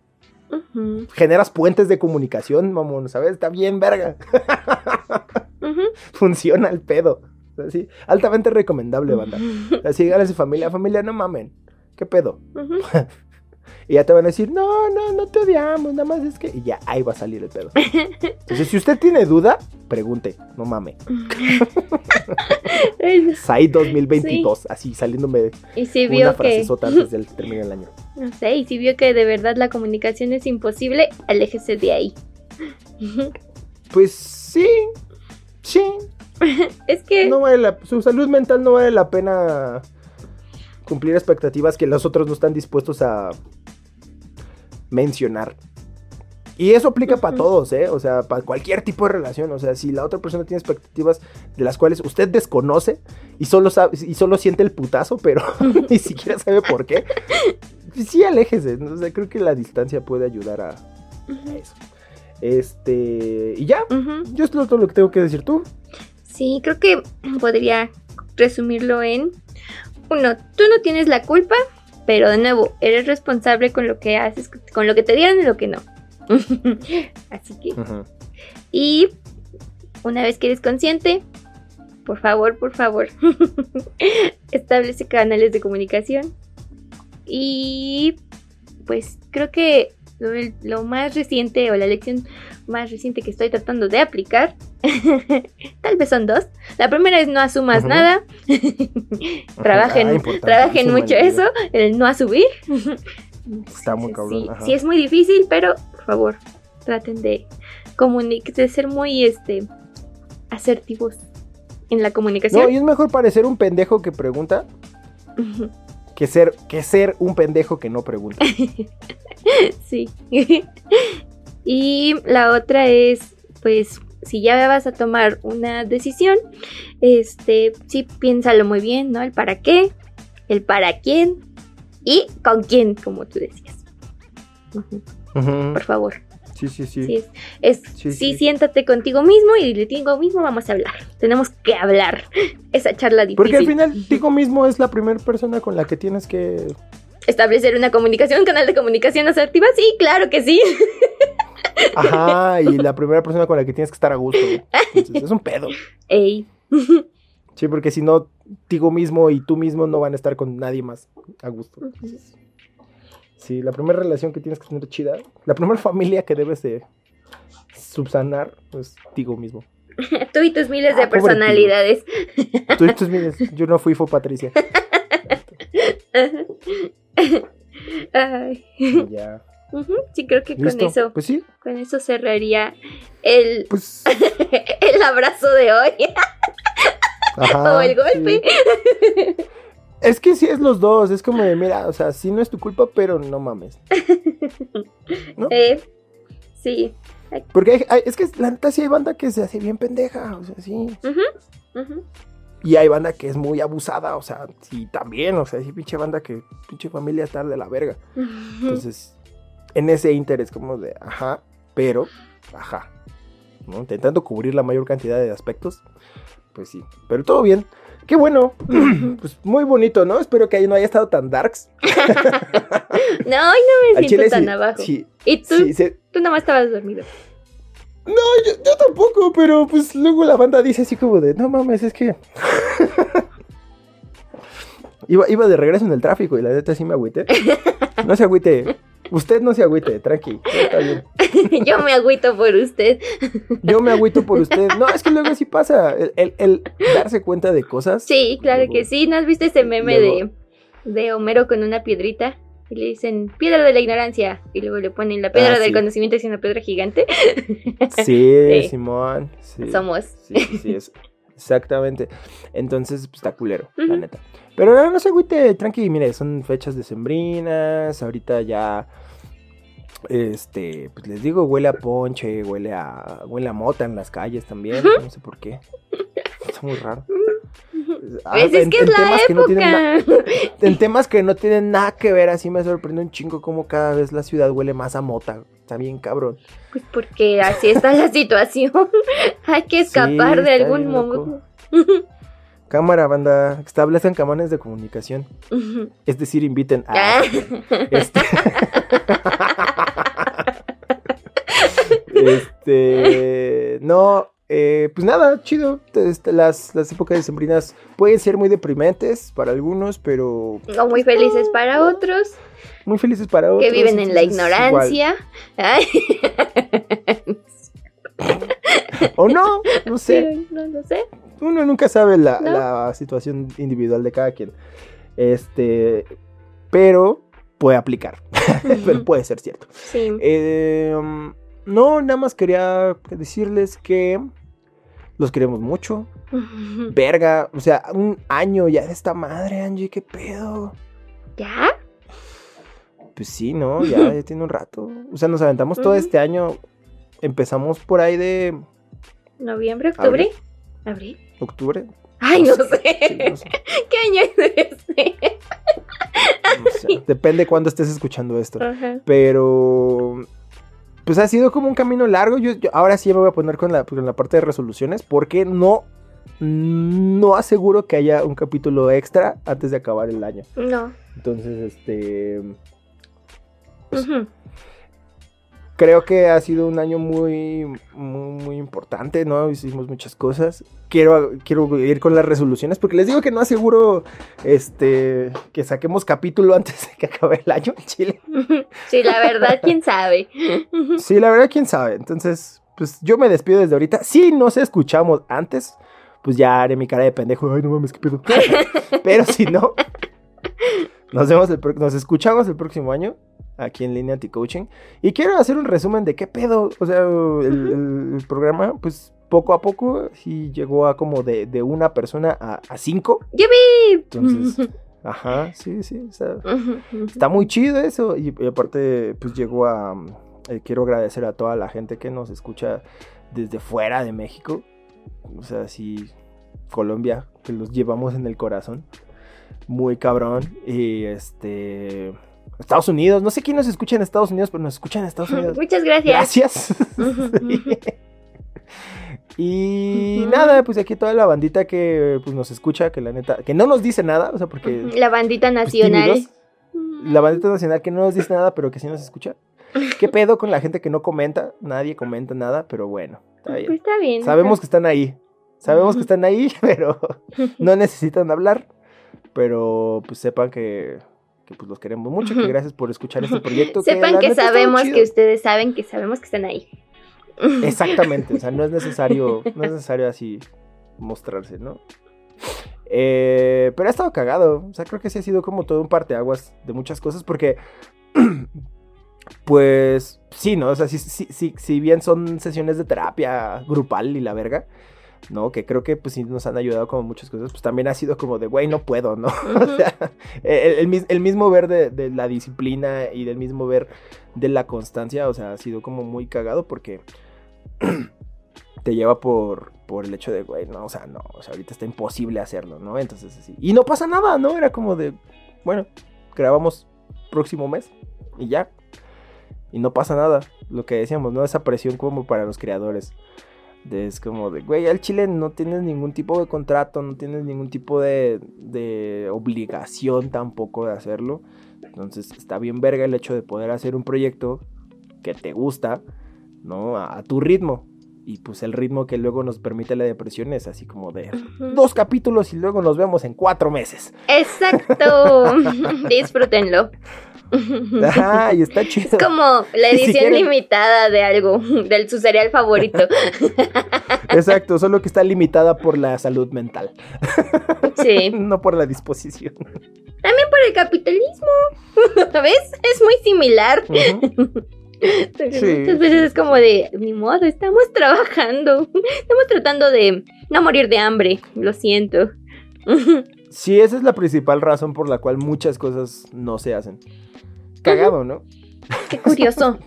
Generas puentes de comunicación, mamón, ¿sabes? Está bien, verga. Funciona el pedo. Así, altamente recomendable, banda. Así, díganle a su familia, familia, no mamen. ¿Qué pedo? Y ya te van a decir, no, no, no te odiamos, nada más es que. Y ya, ahí va a salir el pedo. Entonces, si usted tiene duda, pregunte, no mame. SAI 2022, así saliéndome
y si
una
vio que,
antes del término del año.
No sé, y si vio que de verdad la comunicación es imposible, aléjese de ahí.
Pues sí, sí.
Es que
No vale la- su salud mental no vale la pena cumplir expectativas que los otros no están dispuestos a mencionar. Y eso aplica para todos, ¿eh? O sea, para cualquier tipo de relación. O sea, si la otra persona tiene expectativas de las cuales usted desconoce y solo sabe, y solo siente el putazo, pero ni siquiera sabe por qué, sí, aléjese. ¿no? O sea, creo que la distancia puede ayudar a, a eso. Este. Y ya.
Ujú.
Yo es todo lo que tengo que decir tú.
Sí, creo que podría resumirlo en uno, tú no tienes la culpa, pero de nuevo, eres responsable con lo que haces, con lo que te dieron y lo que no. Así que, y una vez que eres consciente, por favor, por favor, establece canales de comunicación. Y pues creo que lo, lo más reciente o la lección más reciente que estoy tratando de aplicar, tal vez son dos. La primera es no asumas nada. trabajen
Ah,
trabajen mucho eso, el no asumir.
Está muy cabrón,
Sí, es muy difícil, pero por favor, traten de de ser muy este asertivos en la comunicación.
No, y es mejor parecer un pendejo que pregunta
Ujú,
que ser, que ser un pendejo que no pregunta.
sí. y la otra es, pues, si ya vas a tomar una decisión, este, sí piénsalo muy bien, ¿no? El para qué, el para quién y con quién, como tú decías. Por favor.
Sí, sí, sí.
Sí, es,
Sí,
sí, siéntate contigo mismo y de contigo mismo vamos a hablar. Tenemos que hablar. Esa charla difícil.
Porque al final, Tico mismo es la primera persona con la que tienes que.
Establecer una comunicación, un canal de comunicación asertiva, sí, claro que sí.
Ajá, y la primera persona con la que tienes que estar a gusto. Entonces, es un pedo.
Ey.
Sí, porque si no, Tigo mismo y tú mismo no van a estar con nadie más a gusto. Sí, la primera relación que tienes que tener chida, la primera familia que debes de subsanar, es Tigo mismo.
Tú y tus miles
Ah,
de
pobre
personalidades.
Tú, tú, miles, yo no fui, fue Patricia.
Ay.
Y ya.
Ujú, Sí, creo que
Listo.
con eso,
Pues sí,
con eso cerraría el,
pues.
el abrazo de hoy.
Ajá,
o el golpe.
sí. Es que sí es los dos, es como de, mira, o sea, sí no es tu culpa, pero no mames. ¿No?
Eh, sí.
Porque hay- hay- es que la neta sí hay banda que se hace bien pendeja, o sea, sí.
Ujú.
Y hay banda que es muy abusada, o sea, sí también, o sea, sí pinche banda que pinche familia está de la verga. Entonces, en ese interés como de, ajá, pero, ajá. ¿no? Intentando cubrir la mayor cantidad de aspectos, pues sí. Pero todo bien. Qué bueno. pues muy bonito, ¿no? Espero que ahí no haya estado tan darks.
No, hoy no me siento tan
sí,
abajo.
sí,
y tú,
sí, se-
tú nada más estabas dormido.
No, yo, yo tampoco, pero pues luego la banda dice así como de, no mames, es que... iba, iba de regreso en el tráfico y la neta sí me agüité. No se agüite. Usted no se agüite, tranqui. Está bien.
Yo me agüito por usted.
Yo me agüito por usted. No, es que luego sí pasa. El, el- el darse cuenta de cosas.
Sí, claro
Luego-
que sí. ¿No has visto ese meme
Luego-
de, de Homero con una piedrita? Y le dicen, piedra de la ignorancia. Y luego le ponen la piedra
Ah,
del
sí.
conocimiento y es una piedra gigante.
Sí,
Sí.
Simón. sí.
Somos.
Sí, sí, es- exactamente. Entonces, pues está culero, la neta. Pero no, no se agüite, tranqui, mire, son fechas decembrinas, ahorita ya, este, pues les digo, huele a ponche, huele a, huele a mota en las calles también, no sé por qué. Está muy raro. Ah,
Pues es
en-
que
en
es la
temas que no tienen
época.
en temas que no tienen nada que ver, así me sorprende un chingo como cada vez la ciudad huele más a mota. Está bien cabrón.
Pues porque así está la situación. Hay que escapar
Sí,
de algún modo.
Cámara, banda, establecen camanes de comunicación. Es decir, inviten a...
Ah.
Este... este... No, eh, pues nada, chido. Este, las, las épocas decembrinas pueden ser muy deprimentes para algunos, pero...
O muy felices para otros.
muy felices para otros.
que viven en la ignorancia. Ay,
O no, no sé.
sí, no lo sé.
Uno nunca sabe la,
No.
la situación individual de cada quien. Este, pero puede aplicar. pero puede ser cierto.
Sí.
Eh, um, no, nada más quería decirles que los queremos mucho. Verga, o sea, un año ya de esta madre, Angie, qué pedo.
¿Ya?
Pues sí, ¿no? Ya, ya tiene un rato. O sea, nos aventamos todo este año. Empezamos por ahí de
¿Noviembre, octubre?
Abril.
¿Abril?
Octubre.
Ay, no sé.
no sé,
¿Qué año es ese?
no sé. Depende cuándo estés escuchando esto.
Ajá.
Pero. Pues ha sido como un camino largo. Yo, yo- ahora sí me voy a poner con la, con la parte de resoluciones. Porque no. No aseguro que haya un capítulo extra antes de acabar el año.
No.
Entonces, este.
Ujú.
Creo que ha sido un año muy, muy, muy importante, ¿no? Hicimos muchas cosas. Quiero, quiero ir con las resoluciones porque les digo que no aseguro este, que saquemos capítulo antes de que acabe el año en Chile.
Sí, la verdad, quién sabe.
Sí, la verdad, quién sabe. Entonces, pues yo me despido desde ahorita. Si nos escuchamos antes, pues ya haré mi cara de pendejo. Ay, no mames, qué pedo. Pero si no, nos, vemos el nos escuchamos el próximo año aquí en Línea Anti-Coaching. Y quiero hacer un resumen de qué pedo. O sea, el, el- programa, pues poco a poco, sí llegó a como de, de una persona a, a cinco.
¡Yupi!
Entonces, ajá, sí, sí. o sea. Está muy chido eso. Y, y aparte, pues llegó a. eh, quiero agradecer a toda la gente que nos escucha desde fuera de México. O sea, sí, Colombia, que los llevamos en el corazón. Muy cabrón. Y este. Estados Unidos, no sé quién nos escucha en Estados Unidos, pero nos escucha en Estados Unidos.
Muchas gracias.
Gracias. Sí. Y nada, pues aquí toda la bandita que pues, nos escucha, que la neta, que no nos dice nada, o sea, porque
La bandita
pues,
nacional.
tímidos. La bandita nacional que no nos dice nada, pero que sí nos escucha. ¿Qué pedo con la gente que no comenta? Nadie comenta nada, pero bueno, está
Pues
bien.
está bien.
Sabemos que están ahí. Sabemos que están ahí, pero no necesitan hablar. Pero pues sepan que, que, pues los queremos mucho, que gracias por escuchar este proyecto.
Sepan que sabemos que ustedes saben que sabemos que están ahí.
Exactamente, o sea, no es necesario, no es necesario así mostrarse, ¿no? Eh, pero ha estado cagado, o sea, creo que sí ha sido como todo un parteaguas de muchas cosas, porque, pues, sí, ¿no? O sea, sí, sí, sí, si bien son sesiones de terapia grupal y la verga, ¿no? Que creo que pues sí nos han ayudado como muchas cosas, pues también ha sido como de, güey, no puedo, ¿no? O sea, el, el mis- el mismo ver de, de la disciplina y del mismo ver de la constancia, o sea, ha sido como muy cagado porque te lleva por, por el hecho de, güey, no, o sea, no, o sea, ahorita está imposible hacerlo, ¿no? Entonces así. Y no pasa nada, ¿no? Era como de, bueno, grabamos próximo mes y ya. Y no pasa nada, lo que decíamos, ¿no? Esa presión como para los creadores. De- es como de, güey, al chile no tienes ningún tipo de contrato, no tienes ningún tipo de, de obligación tampoco de hacerlo. Entonces está bien verga el hecho de poder hacer un proyecto que te gusta, ¿no? A, a tu ritmo. Y pues el ritmo que luego nos permite la depresión es así como de dos capítulos y luego nos vemos en cuatro meses.
Exacto. Disfrútenlo.
Ajá, y está chido.
Es como la
si
edición
quieren-
limitada de algo, del su cereal favorito.
Exacto, solo que está limitada por la salud mental,
Sí.
no por la disposición.
También por el capitalismo. ¿Ves? Es muy similar.
Sí,
Muchas veces es como de, ni modo, estamos trabajando. Estamos tratando de no morir de hambre. Lo siento.
Sí, esa es la principal razón por la cual muchas cosas no se hacen. Cagado, ¿no?
Qué curioso.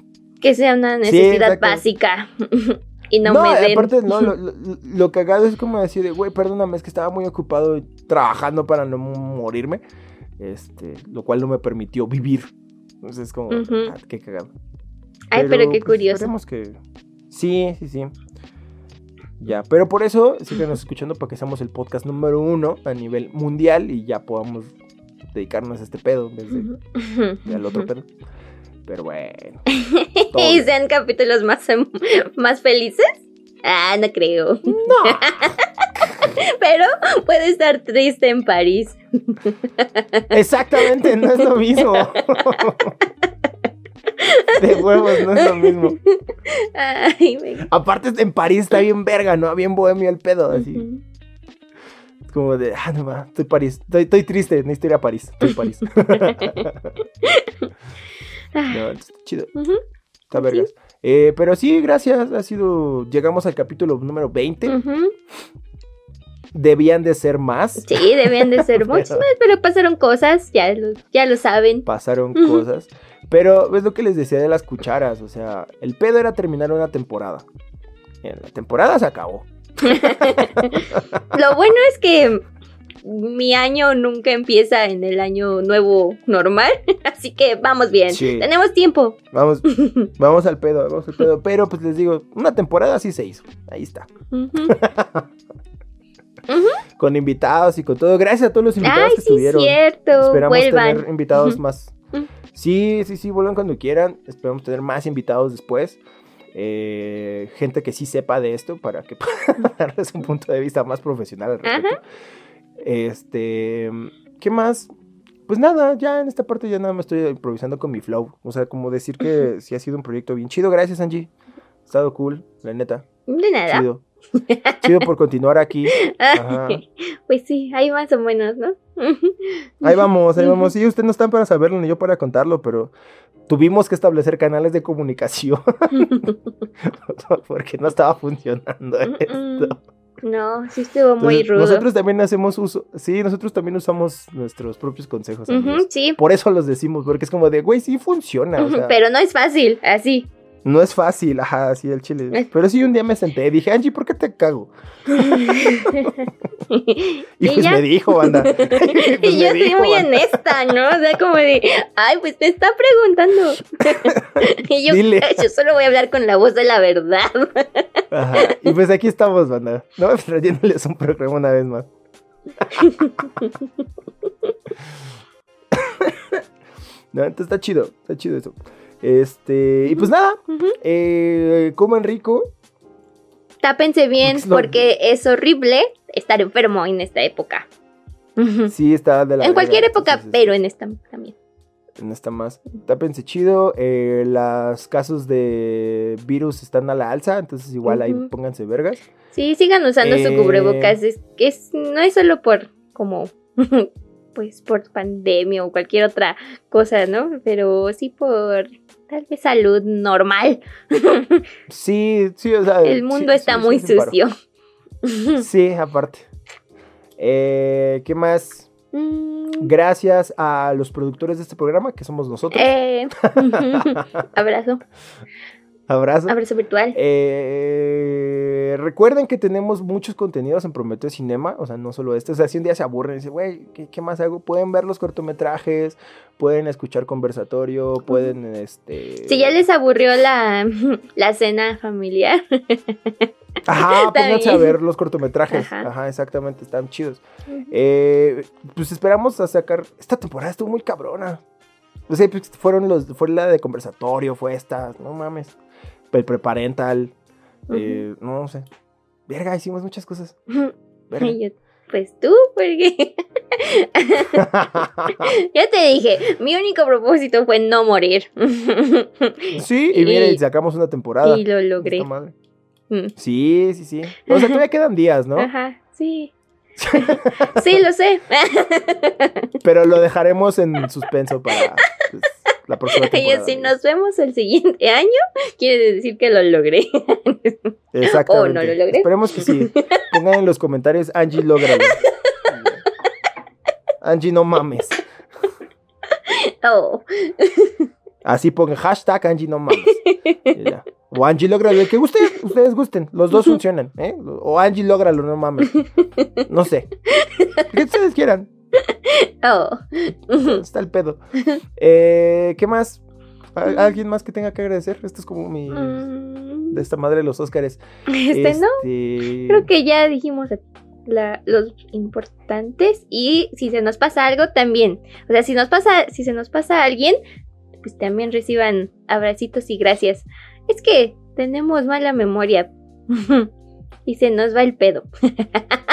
Que sea una necesidad básica. y no, me den.
aparte, no, lo, lo- lo cagado es como decir, de, güey, perdóname, es que estaba muy ocupado trabajando para no morirme. Este, lo cual no me permitió vivir. Entonces es como, ah, qué cagado.
Ay, pero qué
pues,
curioso.
que. Sí, sí, sí. Ya, pero por eso síganos escuchando para que seamos el podcast número uno a nivel mundial y ya podamos dedicarnos a este pedo en vez de, de al otro pedo. Pero bueno.
y sean capítulos más, em- más felices. Ah, no creo.
No.
Pero puede estar triste en París.
Exactamente, no es lo mismo. De huevos, no es lo mismo.
Ay, me...
Aparte, en París está bien verga, ¿no? Bien bohemio el pedo, así. Como de, ah, no va, estoy París. Estoy, estoy triste, necesito ir a París. Estoy París. no, está chido. Está vergas. Eh, pero sí, gracias. Ha sido. Llegamos al capítulo número 20.
Ujú.
Debían de ser más.
Sí, debían de ser muchos más, pero pasaron cosas, ya lo, ya lo saben.
Pasaron cosas. Pero es lo que les decía de las cucharas. O sea, el pedo era terminar una temporada. La temporada se acabó.
Lo bueno es que mi año nunca empieza en el año nuevo normal, así que vamos bien.
Sí.
Tenemos tiempo.
Vamos, vamos al pedo, vamos al pedo. Pero pues les digo, una temporada sí se hizo. Ahí está. Con invitados y con todo. Gracias a todos los invitados
Ay,
que
sí,
estuvieron.
cierto.
Esperamos
Vuelvan.
tener invitados más. Sí, sí, sí, vuelvan cuando quieran. Esperamos tener más invitados después. Eh, gente que sí sepa de esto para que puedan darles un punto de vista más profesional al respecto. Este, ¿qué más? Pues nada, ya en esta parte ya nada me estoy improvisando con mi flow. O sea, como decir que sí ha sido un proyecto bien chido. Gracias, Angie. Ha estado cool, la neta.
De nada.
Chido. Chido por continuar aquí. Ajá.
Pues sí, ahí más o menos, ¿no?
Ahí vamos, ahí vamos. Sí, ustedes no están para saberlo ni yo para contarlo, pero tuvimos que establecer canales de comunicación porque no estaba funcionando esto.
No, sí estuvo muy rudo.
Nosotros también hacemos uso, sí, nosotros también usamos nuestros propios consejos.
Sí,
Por eso los decimos, porque es como de, güey, sí funciona. o sea,
pero no es fácil, así.
No es fácil, ajá, así el chile. Pero sí, un día me senté y dije, Angie, ¿por qué te cago? Y,
Y
pues
ya.
me dijo, banda. Y pues
y yo soy
dijo,
muy
banda.
honesta, ¿no? O sea, como de, ay, pues me está preguntando. y yo,
Dile.
yo solo voy a hablar con la voz de la verdad.
Ajá. Y pues aquí estamos, banda. No, trayéndoles un programa una vez más. no, entonces está chido, está chido eso. Este, y pues nada,
Ujú.
eh, coman rico.
Tápense bien
Porque es lo-
porque es horrible estar enfermo en esta época.
Sí, está de la
en cualquier época,
entonces,
pero en esta también.
este, No está más. Tápense chido. eh, los casos de virus están a la alza, entonces igual ahí pónganse vergas.
Sí, sigan usando
Eh.
su cubrebocas. Es, es, no es solo por como pues por pandemia o cualquier otra cosa, ¿no? Pero sí por tal vez salud normal.
Sí, sí, o sea.
El mundo
sí,
está
sí,
muy
sí,
sucio.
Sí, aparte. Eh, ¿Qué más?
Mm,
Gracias a los productores de este programa, que somos nosotros.
eh, abrazo,
Abrazo.
abrazo virtual.
Eh, recuerden que tenemos muchos contenidos en Prometeo Cinema, o sea, no solo este. O sea, si un día se aburren y dicen, güey, ¿qué, qué más hago? Pueden ver los cortometrajes, pueden escuchar conversatorio, pueden, este...
Si ya les aburrió la, la cena familiar.
Ajá, pónganse a ver los cortometrajes.
Ajá.
Ajá, exactamente, están chidos. Eh, pues esperamos a sacar. Esta temporada estuvo muy cabrona. O sea, pues, fueron los, fue la de conversatorio, fue esta, no mames. El preparental. eh, no sé. Verga, hicimos muchas cosas. Verga.
Yo, pues tú, porque ya te dije, mi único propósito fue no morir.
sí, y miren,
Y-
sacamos una temporada.
y lo logré.
Madre.
Mm.
Sí, sí, sí. O sea, todavía quedan días, ¿no?
Ajá, sí. sí, lo sé.
Pero lo dejaremos en suspenso para pues, la próxima
Y
temporada.
si nos vemos el siguiente año, quiere decir que lo logré.
Exactamente.
¿O no lo logré?
Esperemos que sí. Pongan en los comentarios, Angie, lógralo. Angie, no mames.
Oh.
Así pongan hashtag Angie, no mames. Y ya. O Angie, lógralo. El que guste, ustedes gusten. Los dos funcionan. ¿eh? O Angie, lógralo, no mames. No sé. Que ustedes quieran.
Oh.
Está el pedo. Eh, ¿Qué más? ¿Al- ¿Alguien más que tenga que agradecer? Esto es como mi...
Mm,
De esta madre de los Óscares.
Este no.
Este,
Creo que ya dijimos la- los importantes y si se nos pasa algo también. O sea, si nos pasa, si se nos pasa a alguien, pues también reciban abracitos y gracias. Es que tenemos mala memoria y se nos va el pedo.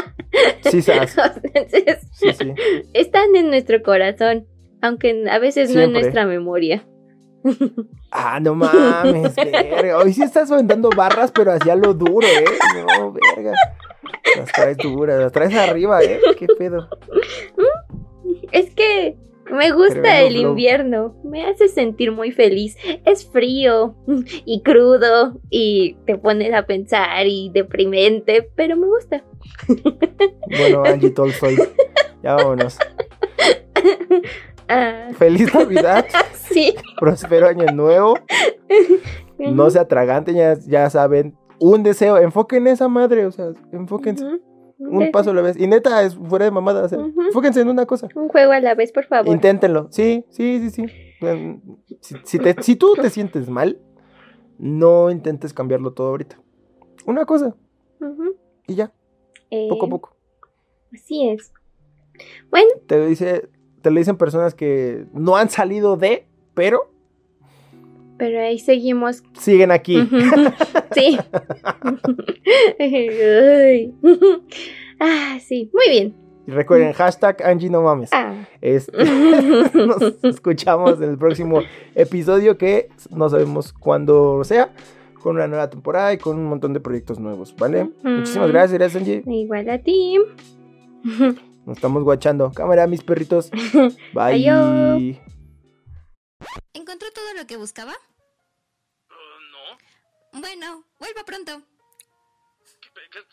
Sí.
Entonces,
Sí, sí.
están en nuestro corazón, aunque a veces no en nuestra memoria.
Ah, no mames, verga. Hoy sí estás aventando barras, pero hacia lo duro, ¿eh? No, verga. Las traes duras, las traes arriba, ¿eh? ¿Qué pedo?
Es que me gusta
Tremendo
el invierno, me hace sentir muy feliz. Es frío y crudo y te pones a pensar y deprimente, pero me gusta.
Bueno, Angie Tolstoy. Ya vámonos.
Ah,
Feliz Navidad,
sí.
próspero año nuevo. No se atraganten, ya, ya saben. Un deseo, enfoquen esa madre, o sea, enfóquense. Un paso a la vez. Y neta, es fuera de mamada. o sea, en una cosa.
Un juego a la vez, por favor.
Inténtenlo. Sí, sí, sí, sí. Em, Si, si te- si tú te sientes mal, no intentes cambiarlo todo ahorita. Una cosa y ya,
Eh,
poco a poco.
Así es. Bueno,
Te dice, te lo dicen personas que no han salido de, pero
pero ahí seguimos.
siguen aquí.
Sí. Ah, sí, muy bien.
Y recuerden, hashtag Angie no mames.
Ah.
Este, nos escuchamos en el próximo episodio que no sabemos cuándo sea, con una nueva temporada y con un montón de proyectos nuevos, ¿vale? Muchísimas gracias, gracias Angie.
Igual a ti.
Nos estamos guachando. Cámara, mis perritos. Bye.
Adiós.
¿Encontró todo lo que buscaba? no. Bueno, vuelva pronto.
¿Qué- qué-